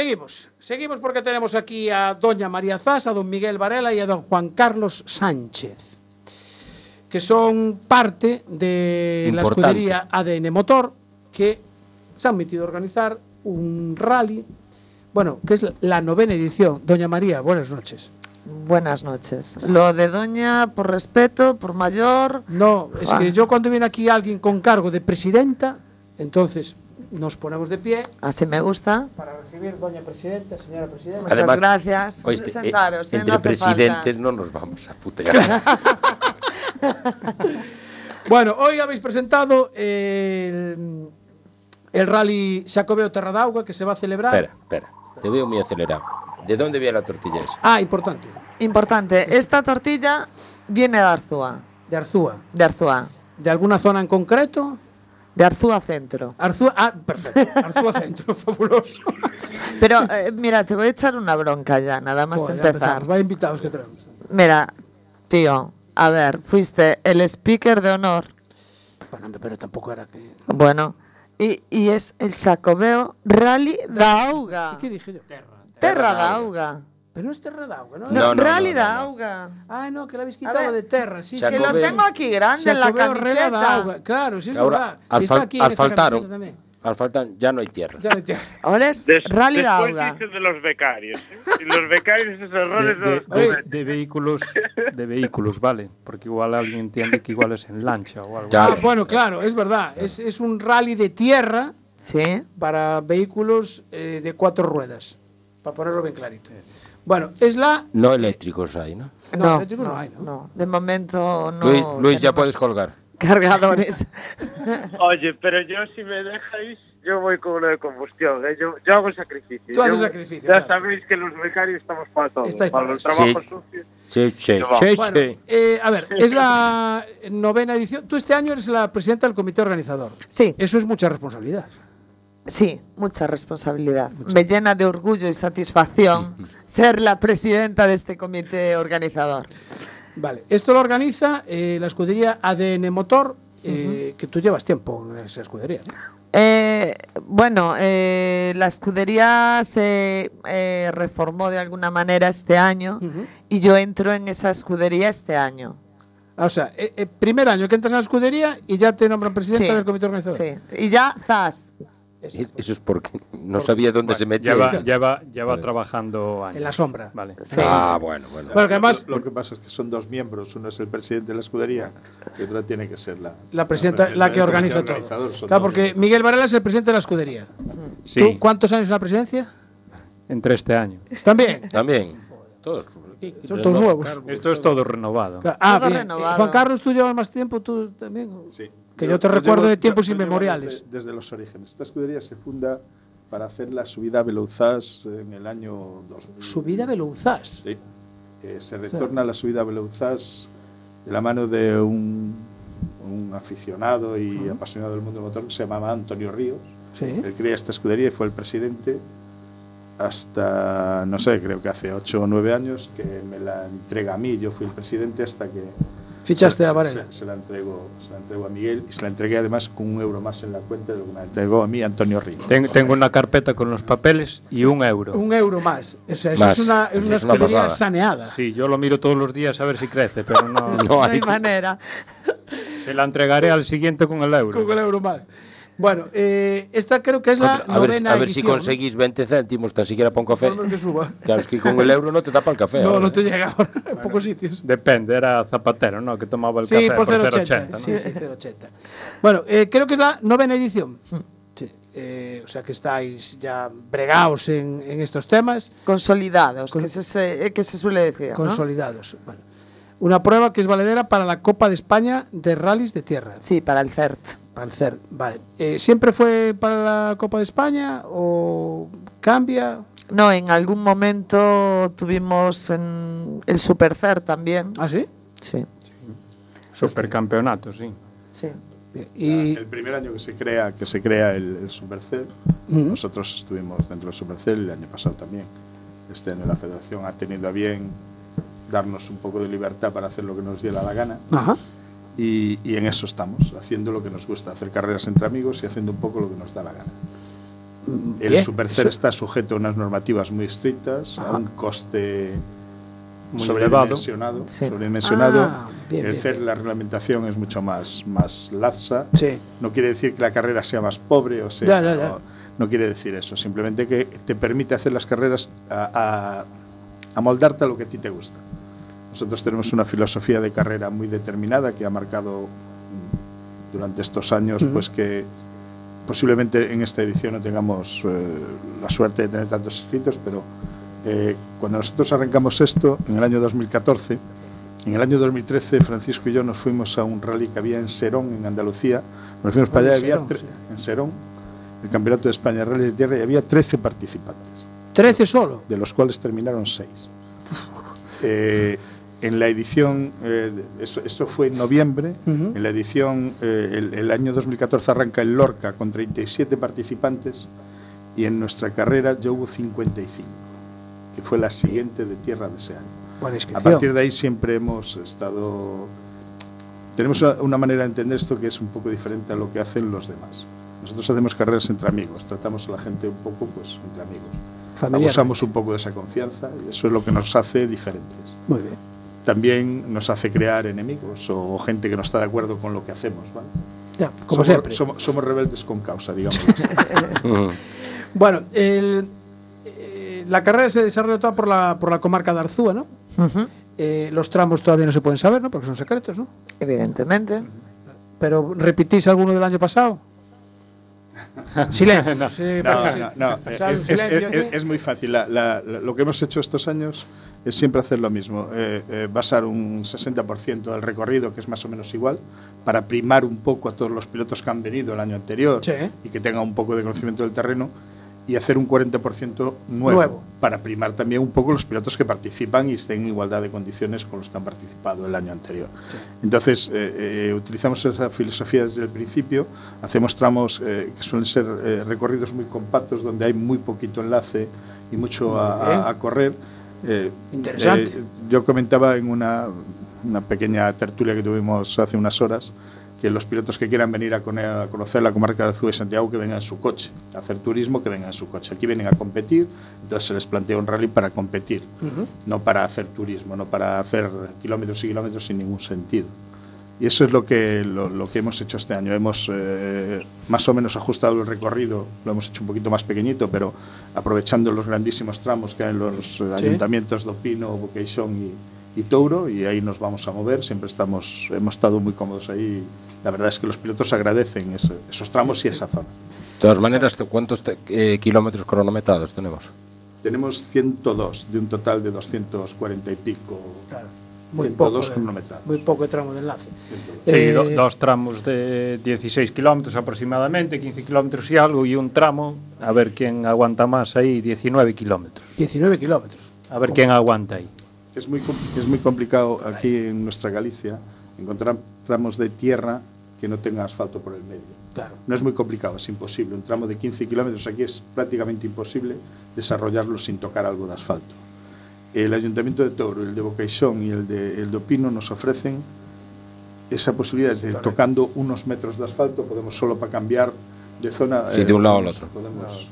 Seguimos, seguimos porque tenemos aquí a doña María Zas, a don Miguel Varela y a don Juan Carlos Sánchez, que son parte de la escudería ADN Motor, que se han metido a organizar un rally, bueno, que es la- novena edición. Doña María, buenas noches. Buenas noches. Lo de doña, por respeto, por mayor. No, es Ah. que yo cuando viene aquí alguien con cargo de presidenta, entonces nos ponemos de pie Así me gusta. para recibir doña presidenta, señora presidenta. Muchas Además, gracias. Oíste, eh, Sentaros, ¿eh? entre no presidentes falta. no nos vamos a putear. Bueno, hoy habéis presentado el, el rally Xacobeo Terra da Auga que se va a celebrar. espera, espera, te veo muy acelerado. ¿De dónde viene la tortilla esa? Ah, importante, Importante, esta tortilla viene de Arzúa. de Arzúa. De Arzúa. ¿De alguna zona en concreto? De Arzúa Centro. Arzúa, ah, perfecto. Arzúa Centro, fabuloso. Pero eh, mira, te voy a echar una bronca ya, nada más Joder, empezar. Vaya invitados que tenemos. Mira, tío, a ver, fuiste el speaker de honor. Bueno, pero tampoco era que. Bueno, y, y es el Sacobeo Rally da Auga. ¿Qué dije yo? Terra da Auga. Pero no es Terra da Auga, ¿no? No, No, no, Rally no, no, da no. Auga. Ah, no, que la habéis A quitado ver, de Terra, sí, Que sí. lo tengo aquí grande en la camiseta. Claro, sí es Ahora, verdad. está fal- aquí en al esta faltaron, camiseta también. al faltan, ya no hay tierra. Ya no hay Terra. Ahora es Des- Rally da después de los becarios. ¿eh? Y los becarios, esos de, errores de- los de- de vehículos de vehículos vale porque igual alguien entiende que igual es en lancha o algo Claro. Ah, bueno, claro, es verdad. Es, es un rally de tierra Sí. para vehículos eh, de cuatro ruedas. Para ponerlo bien clarito. Bueno, es la. No eléctricos hay, ¿no? No, No, eléctricos no hay, ¿no? no. De momento no. Luis, Luis, ya puedes colgar. Cargadores. Oye, pero yo si me dejáis, yo voy con uno de combustión. ¿eh? Yo, yo hago el sacrificio. Tú haces sacrificio, Ya claro. sabéis que los becarios estamos para todo. Estáis para los trabajos Sí. sucios. Sí, sí, Vamos. sí, Bueno, sí. eh, a ver, es la novena edición. Tú este año eres la presidenta del comité organizador. Sí, Eso es mucha responsabilidad. Sí, mucha responsabilidad. Me llena de orgullo y satisfacción ser la presidenta de este comité organizador. Vale, esto lo organiza eh, la escudería ADN Motor, eh, que tú llevas tiempo en esa escudería. ¿no? Eh, bueno, eh, la escudería se eh, reformó de alguna manera este año y yo entro en esa escudería este año. Ah, O sea, eh, eh, primer año que entras en la escudería y ya te nombran presidenta Sí, del comité organizador. Sí. Y ya, zas. Eso es porque no sabía dónde se metía. Lleva, lleva, lleva trabajando años. En la sombra. Vale. Sí. Ah, bueno, bueno. Bueno, que además Lo, lo que pasa es que son dos miembros, uno es el presidente de la escudería y otro tiene que ser la, la presidenta, la que del organiza comité todo. Claro, porque miembros. Miguel Varela es el presidente de la escudería. Sí, ¿Tú cuántos años en la presidencia? entre este año. También. También. Todos. Son todos nuevos. Esto es todo renovado. Claro. Ah, Todo bien. renovado. Juan Carlos, tú llevas más tiempo, tú también. Sí. Que yo te recuerdo llevo- de tiempos yo- inmemoriales. Desde, desde los orígenes. Esta escudería se funda para hacer la subida a Beleuzás en el año 2000. Subida Belouzás. Sí. Eh, se retorna la subida a Beleuzás de la mano de un, un aficionado y apasionado del mundo del motor que se llamaba Antonio Ríos. Sí. Él crea esta escudería y fue el presidente hasta, no sé, creo que hace 8 o 9 años que me la entrega a mí. Yo fui el presidente hasta que Fichaste se, a Varela. Se, se la entrego, se la entrego a Miguel y se la entregué además con un euro más en la cuenta de lo que me entregó a mí Antonio Ríos. Ten- tengo una carpeta con los papeles y un euro. Un euro más. O sea, eso Más. es una, es una una saneada. Sí, yo lo miro todos los días a ver si crece, pero no. No hay manera. Se la entregaré al siguiente con el euro. Con el euro más. Bueno, eh, esta creo que es la a ver, novena a ver si edición, ¿no? conseguís 20 céntimos tan siquiera para un café. Que suba. Claro, es que con el euro no te tapa el café. No, ahora. no te llega ahora. En pocos sitios. Depende, era Zapatero, ¿no? Que tomaba el Sí, café por por 0,80. 0,80. ¿no? Sí, sí, 0,80. Bueno, eh, creo que es la novena edición. Sí. Eh, o sea que estáis ya bregados en, en estos temas. Consolidados, que, se, se- que se suele decir. ¿no? Consolidados. Bueno, una prueba que es valedera para la Copa de España de rallies de tierra. Sí, para el CERT. Para el CERT, vale. Eh, ¿Siempre fue para la Copa de España o cambia? No, en algún momento tuvimos en el Super CERT también. ¿Ah, sí? Sí. Supercampeonato, sí. Sí. Y el primer año que se crea que se crea el, el Supercell, nosotros estuvimos dentro del Supercell el año pasado también. Este año la Federación ha tenido a bien darnos un poco de libertad para hacer lo que nos diera la gana. Ajá. Y, y en eso estamos, haciendo lo que nos gusta, hacer carreras entre amigos y haciendo un poco lo que nos da la gana. El eso- está sujeto a unas normativas muy estrictas, a un coste Muy sobredimensionado. elevado. Sí. sobredimensionado. Ah, bien, el bien, CER, la reglamentación es mucho más, más laxa. Sí. No quiere decir que la carrera sea más pobre o sea. Ya, ya, ya. No, no quiere decir eso. Simplemente que te permite hacer las carreras a, a, a moldarte a lo que a ti te gusta. Nosotros tenemos una filosofía de carrera muy determinada que ha marcado mm, durante estos años, Ujú. pues que posiblemente en esta edición no tengamos eh, la suerte de tener tantos inscritos, pero eh, cuando nosotros arrancamos esto, en el año 2014, en el año 2013 Francisco y yo nos fuimos a un rally que había en Serón, en Andalucía. Nos fuimos para allá, había Serón, tre- sí. en Serón, el Campeonato de España de Rally de Tierra, y había 13 participantes, 13 solo. de los cuales terminaron 6. Eh, en la edición, eh, esto fue en noviembre, en la edición, eh, el, el año 2014 arranca el Lorca con 37 participantes y en nuestra carrera ya hubo 55, que fue la siguiente de tierra de ese año. A partir de ahí siempre hemos estado... Tenemos una- una manera de entender esto que es un poco diferente a lo que hacen los demás. Nosotros hacemos carreras entre amigos, tratamos a la gente un poco pues entre amigos. Familiar. Abusamos un poco de esa confianza y eso es lo que nos hace diferentes. Muy bien. También nos hace crear enemigos o gente que no está de acuerdo con lo que hacemos. ¿vale? Ya, como somos, siempre. Somos, somos rebeldes con causa, digamos. Bueno, el- eh, la carrera se desarrolla toda por la, por la comarca de Arzúa, ¿no? Eh, los tramos todavía no se pueden saber, ¿no? Porque son secretos, ¿no? Evidentemente. Pero repitís alguno del año pasado. Silencio. No. Sí, No, no, sí. no, es, muy fácil. La- la- la- lo que hemos hecho estos años es siempre hacer lo mismo. eh, eh, basar un 60% del recorrido, que es más o menos igual, para primar un poco a todos los pilotos que han venido el año anterior Sí. y que tengan un poco de conocimiento del terreno, y hacer un 40% nuevo, Nuevo. para primar también un poco los pilotos que participan y estén en igualdad de condiciones con los que han participado el año anterior. Entonces, eh, utilizamos esa filosofía desde el principio, hacemos tramos que suelen ser recorridos muy compactos, donde hay muy poquito enlace y mucho a correr. Eh, Interesante. eh, yo comentaba en una, una pequeña tertulia que tuvimos hace unas horas que los pilotos que quieran venir a, conocer la comarca de Arzúa y Santiago que vengan en su coche, a hacer turismo que vengan en su coche. Aquí vienen a competir, entonces se les plantea un rally para competir, no para hacer turismo, no para hacer kilómetros y kilómetros sin ningún sentido. Y eso es lo que, lo, lo que hemos hecho este año. Hemos eh, más o menos ajustado el recorrido, lo hemos hecho un poquito más pequeñito, pero aprovechando los grandísimos tramos que hay en los eh, ayuntamientos de Opino, Vocation y, y Touro, y ahí nos vamos a mover. Siempre estamos, hemos estado muy cómodos ahí. La verdad es que los pilotos agradecen ese- esos tramos y esa zona. De todas maneras, ¿cuántos te- eh, kilómetros cronometrados tenemos? Tenemos 102 de un total de 240 y pico. Claro. Muy 102 poco, muy poco de tramo de enlace. Sí, Eh, do- dos tramos de 16 kilómetros aproximadamente, 15 kilómetros y algo, y un tramo, a ver quién aguanta más ahí, 19 kilómetros. 19 kilómetros. A ver quién aguanta ahí. es muy, es muy complicado aquí en nuestra Galicia encontrar tramos de tierra que no tengan asfalto por el medio. Claro. No es muy complicado, es imposible. Un tramo de 15 kilómetros aquí es prácticamente imposible desarrollarlo sin tocar algo de asfalto. El Ayuntamiento de Toro, el de Bocaixón y el de, el de Opino nos ofrecen esa posibilidad, es decir, tocando unos metros de asfalto podemos solo para cambiar de zona. Sí, eh, de un lado al podemos- otro. Podemos,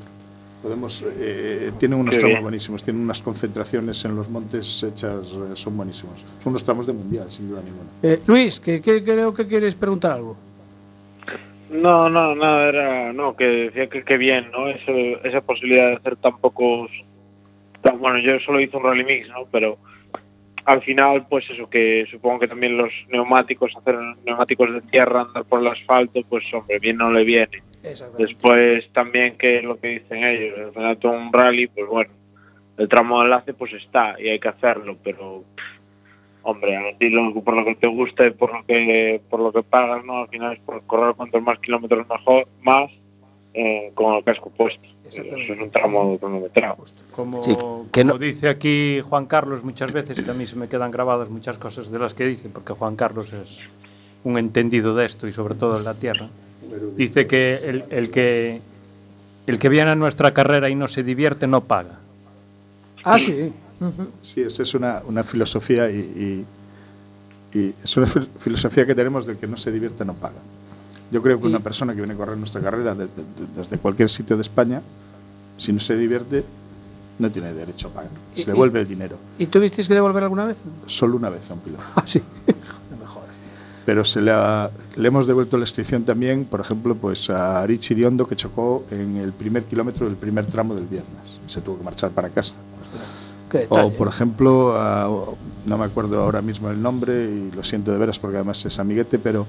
podemos, eh, tienen unos Qué tramos bien. buenísimos, tienen unas concentraciones en los montes hechas, eh, son buenísimos. Son unos tramos de mundial, sin duda ninguna. Eh, Luis, que, que- creo que quieres preguntar algo. No, no, nada, era, no, que decía que qué bien, ¿no? Eso, esa posibilidad de hacer tan pocos, bueno, yo solo hice un rally mix, ¿no? Pero al final, pues eso, que supongo que también los neumáticos, hacer neumáticos de tierra, andar por el asfalto, pues hombre, bien no le viene. Después también que lo que dicen ellos, al final todo un rally, pues bueno, el tramo de enlace pues está y hay que hacerlo, pero hombre, a ti lo- por lo que te gusta y por lo que por lo que pagas, ¿no? Al final es por correr cuantos más kilómetros mejor, más eh, con el casco puesto. Eso es un tramo cronometrado. Como, Sí, que como no- dice aquí Juan Carlos muchas veces, que a mí se me quedan grabadas muchas cosas de las que dice, porque Juan Carlos es un entendido de esto y sobre todo en la tierra. Dice que el, el que el que viene a nuestra carrera y no se divierte no paga. Ah, sí. Sí, esa es una, una filosofía y, y- y es una fil- filosofía que tenemos de que no se divierte no paga. Yo creo que una persona que viene a correr nuestra carrera de- de- de- desde cualquier sitio de España, si no se divierte, no tiene derecho a pagar. Se le vuelve el dinero. ¿Y tuviste que devolver alguna vez? Solo una vez a un piloto. Ah, sí. No me jodas. Pero se le, ha- le hemos devuelto la inscripción también, por ejemplo, pues a Arich Iriondo, que chocó en el primer kilómetro del primer tramo del viernes. Se tuvo que marchar para casa. O, por ejemplo, a- no me acuerdo ahora mismo el nombre y lo siento de veras porque además es amiguete, pero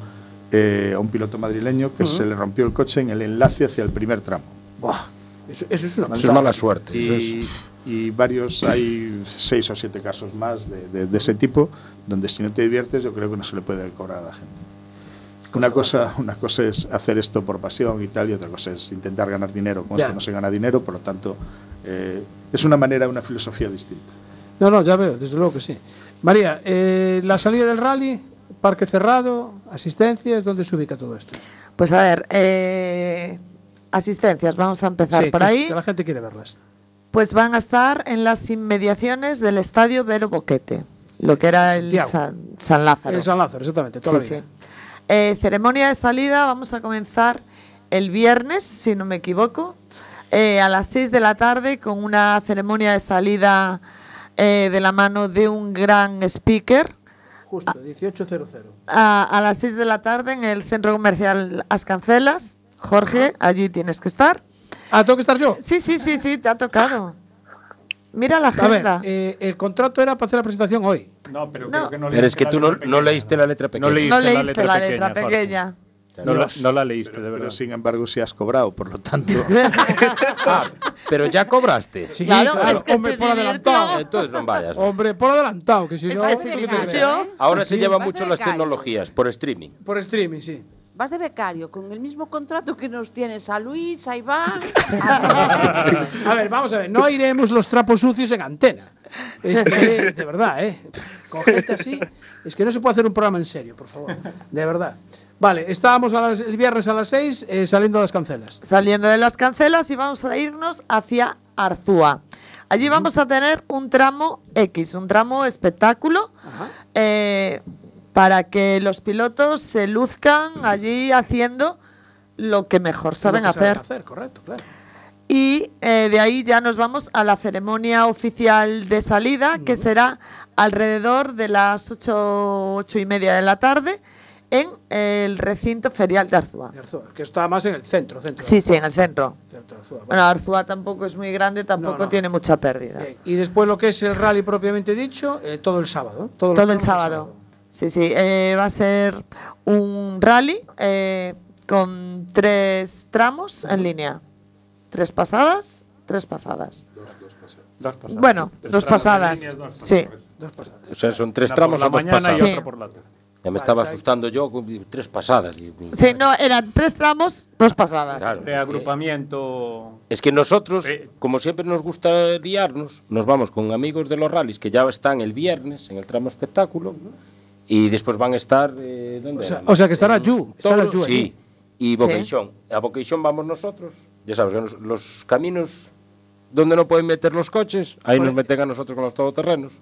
eh, a un piloto madrileño que Ujú. se le rompió el coche en el enlace hacia el primer tramo. Buah, eso, eso es una Eso es mala suerte. Y, eso es- y varios, hay seis o siete casos más de, de- de ese tipo, donde si no te diviertes yo creo que no se le puede cobrar a la gente. Una cosa, una cosa es hacer esto por pasión y tal, y otra cosa es intentar ganar dinero. Con Ya. esto no se gana dinero, por lo tanto, eh, es una manera, una filosofía distinta. No, no, ya veo, desde luego que sí. María, eh, la salida del rally, parque cerrado, asistencias, ¿dónde se ubica todo esto? Pues a ver, eh, asistencias, vamos a empezar Sí, por que, es- ahí. que la gente quiere verlas. Pues van a estar en las inmediaciones del estadio Vero Boquete, lo que era el Santiago. San, San Lázaro. El San Lázaro, exactamente, toda Sí, la vida. sí. Eh, ceremonia de salida vamos a comenzar el viernes, si no me equivoco, eh, a las 6 de la tarde con una ceremonia de salida eh, de la mano de un gran speaker. Justo, 18.00. A, a las 6 de la tarde en el centro comercial Ascancelas. Jorge, allí tienes que estar. Ah, ¿tengo que estar yo? Sí, sí, sí, sí, te ha tocado. Mira la A ver, agenda. eh, el contrato era para hacer la presentación hoy. No, pero No. Pero es que tú no, no leíste la letra pequeña. No leíste, no la leíste letra la pequeña. letra Jorge. pequeña. No la, no la leíste, de Pero verdad. sin embargo, si has cobrado, por lo tanto. Ah, pero ya cobraste. Sí, Claro, es que hombre, por adelantado. Entonces no vayas. Hombre, por adelantado, que si no. Ahora se Sí. lleva Vas mucho las tecnologías por streaming. Por streaming, sí. Vas de becario con el mismo contrato que nos tienes a Luis, a Iván. A ver, vamos a ver, no iremos los trapos sucios en antena. Es que, de verdad, ¿eh? Con gente así, es que no se puede hacer un programa en serio, por favor. De verdad. Vale, estábamos a las- el viernes a las 6 eh, saliendo de las cancelas. saliendo de las cancelas y vamos a irnos hacia Arzúa. Allí vamos a tener un tramo X, un tramo espectáculo, eh, para que los pilotos se luzcan allí haciendo lo que mejor saben Lo que hacer. hacer, correcto, claro. Y eh, de ahí ya nos vamos a la ceremonia oficial de salida, que será alrededor de las ocho, ocho y media de la tarde en el recinto ferial de Arzúa. De Arzúa, que está más en el centro, centro. Sí, sí, en el centro. Arzúa, vale. Bueno, Arzúa tampoco es muy grande, tampoco No, no. tiene mucha pérdida. Bien, Y después lo que es el rally propiamente dicho, eh, todo el sábado. Todo el sábado. Sí, sí, eh, va a ser un rally eh, con tres tramos en línea. Tres pasadas, tres pasadas. Dos pasadas. Bueno, dos pasadas. líneas, dos Sí. Dos pasadas. O sea, son tres Una tramos por o la dos mañana y pasadas. Sí. otra por la tarde. Ya me estaba asustando yo con tres pasadas. y- Sí, no, eran tres tramos, dos pasadas. Claro. Reagrupamiento. Es que nosotros, como siempre nos gusta liarnos, nos vamos con amigos de los rallies que ya están el viernes en el tramo espectáculo y después van a estar. Eh, ¿dónde O sea, o sea que estará Yu, estará Yu. Sí, y Sí. Boqueixón. A Boqueixón vamos nosotros. Ya sabes, los, los caminos donde no pueden meter los coches, ahí Cole- nos meten a nosotros con los todoterrenos.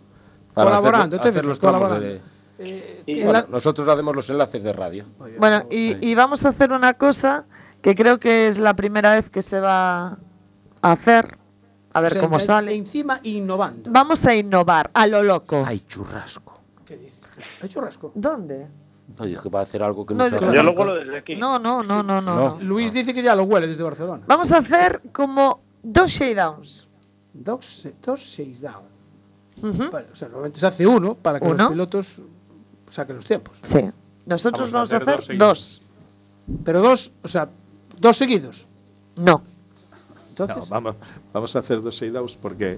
Colaborando, hacer, hacer los tramos colaborando. de- Eh, y bueno, la- nosotros hacemos los enlaces de radio. Bueno, y, y vamos a hacer una cosa que creo que es la primera vez que se va a hacer. A ver o sea, cómo en- sale. Encima innovando. Vamos a innovar a lo loco. Hay churrasco. ¿Qué dices? ¿Hay churrasco? ¿Dónde? Oye, que va a hacer algo que No, no. Yo lo huelo desde aquí. No, no, no, no, no, no. Luis dice que ya lo huele desde Barcelona. Vamos a hacer como dos shakedowns. Dos, dos seis Vale, o sea, normalmente se hace uno para que Uno. los pilotos saquen los tiempos. Sí. Nosotros vamos, a hacer, dos. Pero dos, o sea, dos seguidos. No. Entonces, No, vamos, vamos a hacer dos shakedowns porque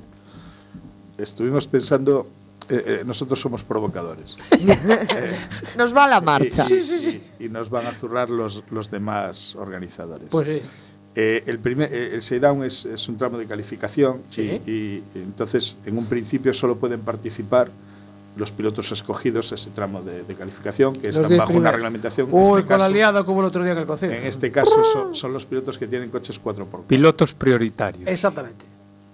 estuvimos pensando, eh, eh, nosotros somos provocadores. Nos va la Y, marcha. y- y nos van a zurrar los, los demás organizadores. Pues sí. Eh, el, primer, eh, el shakedown es, es un tramo de calificación y- y, y entonces en un principio solo pueden participar los pilotos escogidos ese tramo de, de calificación que Los están bajo una reglamentación. En Uy, este con la caso- liada como el otro día en el en este caso son, son los pilotos que tienen coches 4x4. Pilotos prioritarios. Exactamente.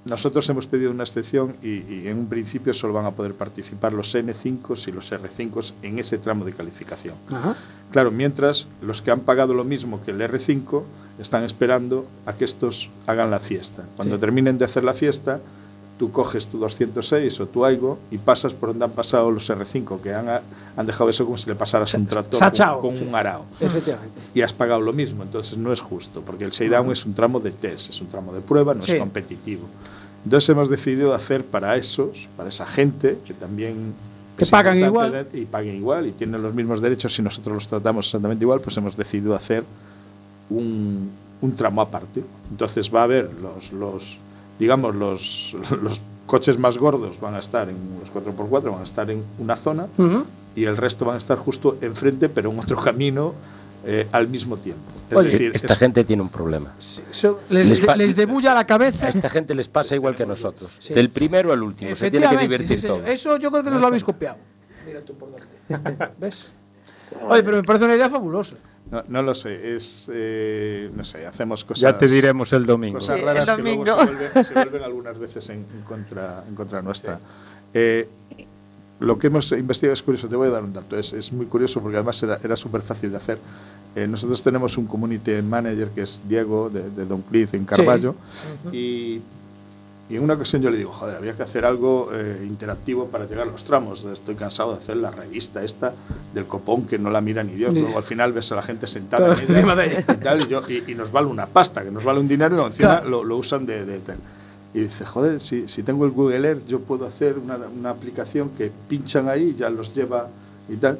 Nosotros hemos pedido una excepción y, y en un principio solo van a poder participar los N5 y los R5 en ese tramo de calificación. Ajá. Claro, mientras los que han pagado lo mismo que el R5 están esperando a que estos hagan la fiesta. Cuando Sí. terminen de hacer la fiesta, tú coges tu 206 o tu Aigo y pasas por donde han pasado los R5, que han, han dejado eso como si le pasaras un tractor con, un arao. Efectivamente. Y has pagado lo mismo, entonces no es justo, porque el shakedown es un tramo de test, es un tramo de prueba, no Sí. es competitivo. Entonces hemos decidido hacer para esos, para esa gente, que también Que pagan igual. y paguen igual y tienen los mismos derechos y nosotros los tratamos exactamente igual, pues hemos decidido hacer un, un tramo aparte. Entonces va a haber los, los digamos, los, los coches más gordos van a estar en los 4x4, van a estar en una zona Ujú. y el resto van a estar justo enfrente, pero en otro camino eh, al mismo tiempo. Es Oye, decir, esta es- gente tiene un problema. Eso les, Les pa- les debulla la A cabeza. esta gente les pasa igual que a nosotros. Sí. Del primero al último. Se tiene que divertir sí, todo. Eso yo creo que nos lo habéis copiado. Mira tú por dónde. ¿Ves? Oye, pero me parece una idea fabulosa. No, no lo sé, es. eh, no sé, hacemos cosas. Ya te diremos el domingo. Cosas Sí, raras que luego se vuelven, se vuelven algunas veces en, en contra, en contra nuestra. Eh, lo que hemos investigado es curioso, te voy a dar un dato, es, es muy curioso porque además era, era súper fácil de hacer. Eh, nosotros tenemos un community manager que es Diego de, de Don Cleed en Carballo y, y en una ocasión yo le digo, joder, había que hacer algo eh, interactivo para llegar a los tramos. Estoy cansado de hacer la revista esta del copón que no la mira ni Dios. Luego al final ves a la gente sentada en ella y, tal, y yo- y- y nos vale una pasta, que nos vale un dinero y encima Claro. lo, lo usan de, de. Y dice, joder, si, si tengo el Google Earth, yo puedo hacer una, una aplicación que pinchan ahí ya los lleva y tal.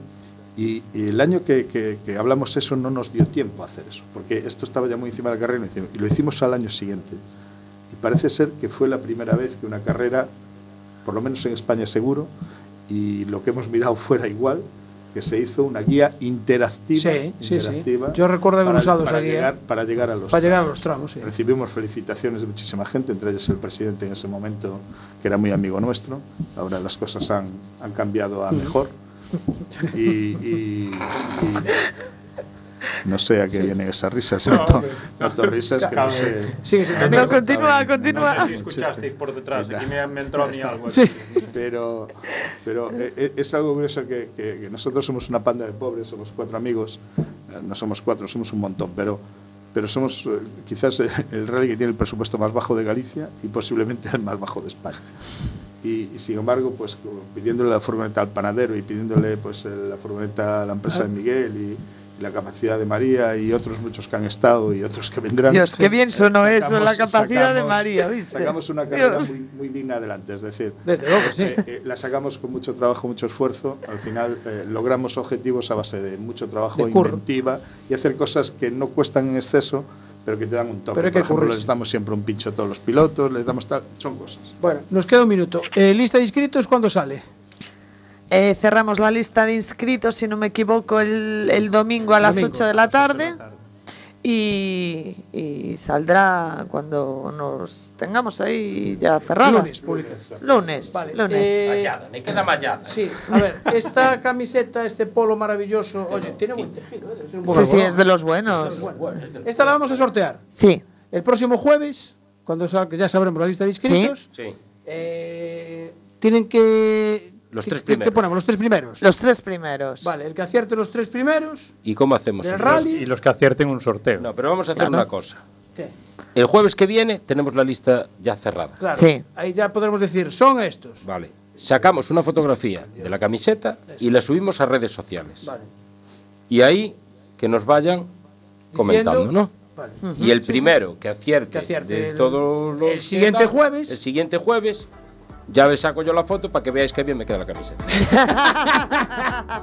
Y, y el año que, que- que hablamos eso no nos dio tiempo a hacer eso, porque esto estaba ya muy encima de la carrera y lo hicimos- y lo hicimos al año siguiente. Parece ser que fue la primera vez que una carrera, por lo menos en España seguro, y lo que hemos mirado fuera igual, que se hizo una guía interactiva. Sí, sí, sí. interactiva Yo recuerdo haber para- usado para esa guía. para llegar a los Para llegar a los tramos, sí. Recibimos felicitaciones de muchísima gente, entre ellos el presidente en ese momento, que era muy amigo nuestro. Ahora las cosas han, han cambiado a mejor. Y, y- y no sé a qué vienen esas risas. No, Noto, hombre. noto risas que no sé. Sigue siendo No, continúa, continúa. No sé si escuchasteis por detrás, aquí me, me entró a mí algo. Sí. Pero, pero eh, eh, es algo curioso que, que- que nosotros somos una panda de pobres, somos cuatro amigos, eh, no somos cuatro, somos un montón, pero, pero somos eh, quizás el rally que tiene el presupuesto más bajo de Galicia y posiblemente el más bajo de España. Y, y sin embargo, pues pidiéndole la furgoneta al panadero y pidiéndole pues la furgoneta a la empresa de Miguel y, y la capacidad de María y otros muchos que han estado y otros que vendrán. Dios, qué bien sonó Eh, eso, la capacidad de sacamos- María, ¿viste? Sacamos una carrera muy, muy digna adelante, es decir, Desde luego, sí. eh, eh, la sacamos con mucho trabajo, mucho esfuerzo. Al final eh, logramos objetivos a base de mucho trabajo, De inventiva y hacer cosas que no cuestan en exceso, pero que te dan un toque. Pero Por ejemplo, les damos siempre un pincho a todos los pilotos, les damos tal, son cosas. Bueno, nos queda un minuto. Eh, lista de inscritos, ¿cuándo sale? Eh, cerramos la lista de inscritos, si no me equivoco, el, el domingo a las Domingo, 8 de la tarde. Y, y saldrá cuando nos tengamos ahí ya cerrada. Lunes, publicas. Lunes, Vale, lunes. eh, Mallada, me queda mallada. Sí, a ver, esta camiseta, este polo maravilloso, oye, tiene buen tejido, ¿eh? Un Sí, sí, es de los buenos. Esta la vamos a sortear. Sí. El próximo jueves, cuando sal- ya sabremos la lista de inscritos, Sí. eh, tienen que. Los tres primeros. que ponemos? Los tres primeros. Los tres primeros. Vale, el que acierte los tres primeros. ¿Y cómo hacemos? Del eso? rally. Y los que acierten un sorteo. No, pero vamos a hacer Claro. una cosa. ¿Qué? El jueves que viene tenemos la lista ya cerrada. Claro. Sí. Ahí ya podremos decir, son estos. Vale. Sacamos una fotografía de la camiseta y la subimos a redes sociales. Vale. Y ahí que nos vayan comentando, ¿no? Vale. Y el primero que acierte, Que acierte de el- todos los el siguiente jueves. El siguiente jueves ya le saco yo la foto para que veáis que bien me queda la camiseta.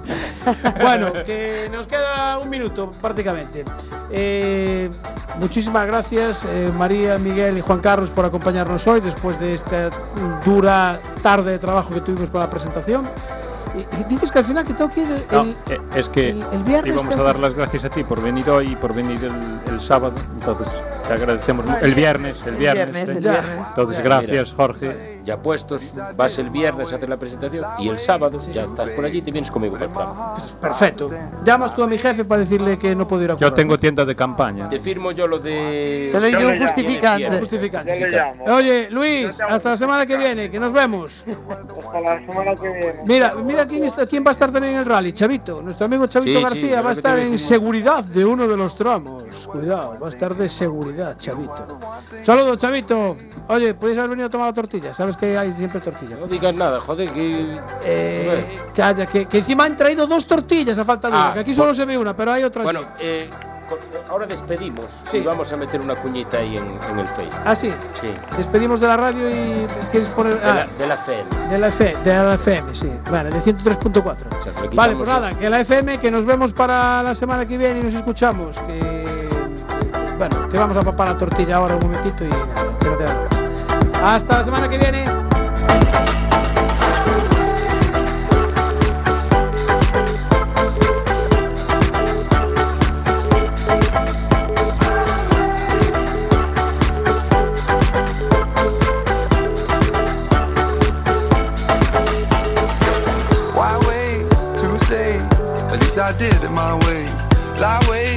Bueno, que nos queda un minuto prácticamente. Eh, muchísimas gracias eh, María, Miguel y Juan Carlos por acompañarnos hoy después de esta dura tarde de trabajo que tuvimos con la presentación. Y, dices que al final que tengo que ir el, No, el- eh, es que el- el viernes íbamos a dar las gracias a ti por venir hoy y por venir el, el sábado. Entonces, te agradecemos. El viernes, el El viernes. viernes, ¿eh? el viernes. Entonces, gracias, Jorge. Ya puestos, vas el viernes a hacer la presentación y el sábado ya estás por allí y te vienes conmigo para el programa. Perfecto. Llamas tú a mi jefe para decirle que no puedo ir a Yo currar. tengo tienda de campaña. Te firmo yo lo de. Te doy Yo yo un justificante. Justificante. Yo le llamo. Oye, Luis, hasta la semana que viene, que nos vemos. Hasta la semana que viene. Mira, mira quién, está, quién va a estar también en el rally, Chavito. Nuestro amigo Chavito Sí, García va a estar en seguridad de uno de los tramos. Cuidado, va a estar de seguridad, Chavito. Saludos, Chavito. Oye, podéis haber venido a tomar la tortilla. Sabes que hay siempre tortilla. No digas nada, joder, que. Eh, que, que encima han traído dos tortillas a falta de una. Ah, Que aquí solo se ve una, pero hay otra. Bueno, eh, ahora despedimos Sí. y vamos a meter una cuñita ahí en, en el Facebook. Ah, sí. Sí. Despedimos de la radio y quieres poner. De ah, la, de la FM. De la, F, de la FM, sí. Vale, de 103.4. sea, le Vale, pues el- nada, que la FM, que nos vemos para la semana que viene y nos escuchamos. Que, bueno, que vamos a papar la tortilla ahora un momentito y nada, que no más. Hasta la semana que viene. I did it my way. Lie way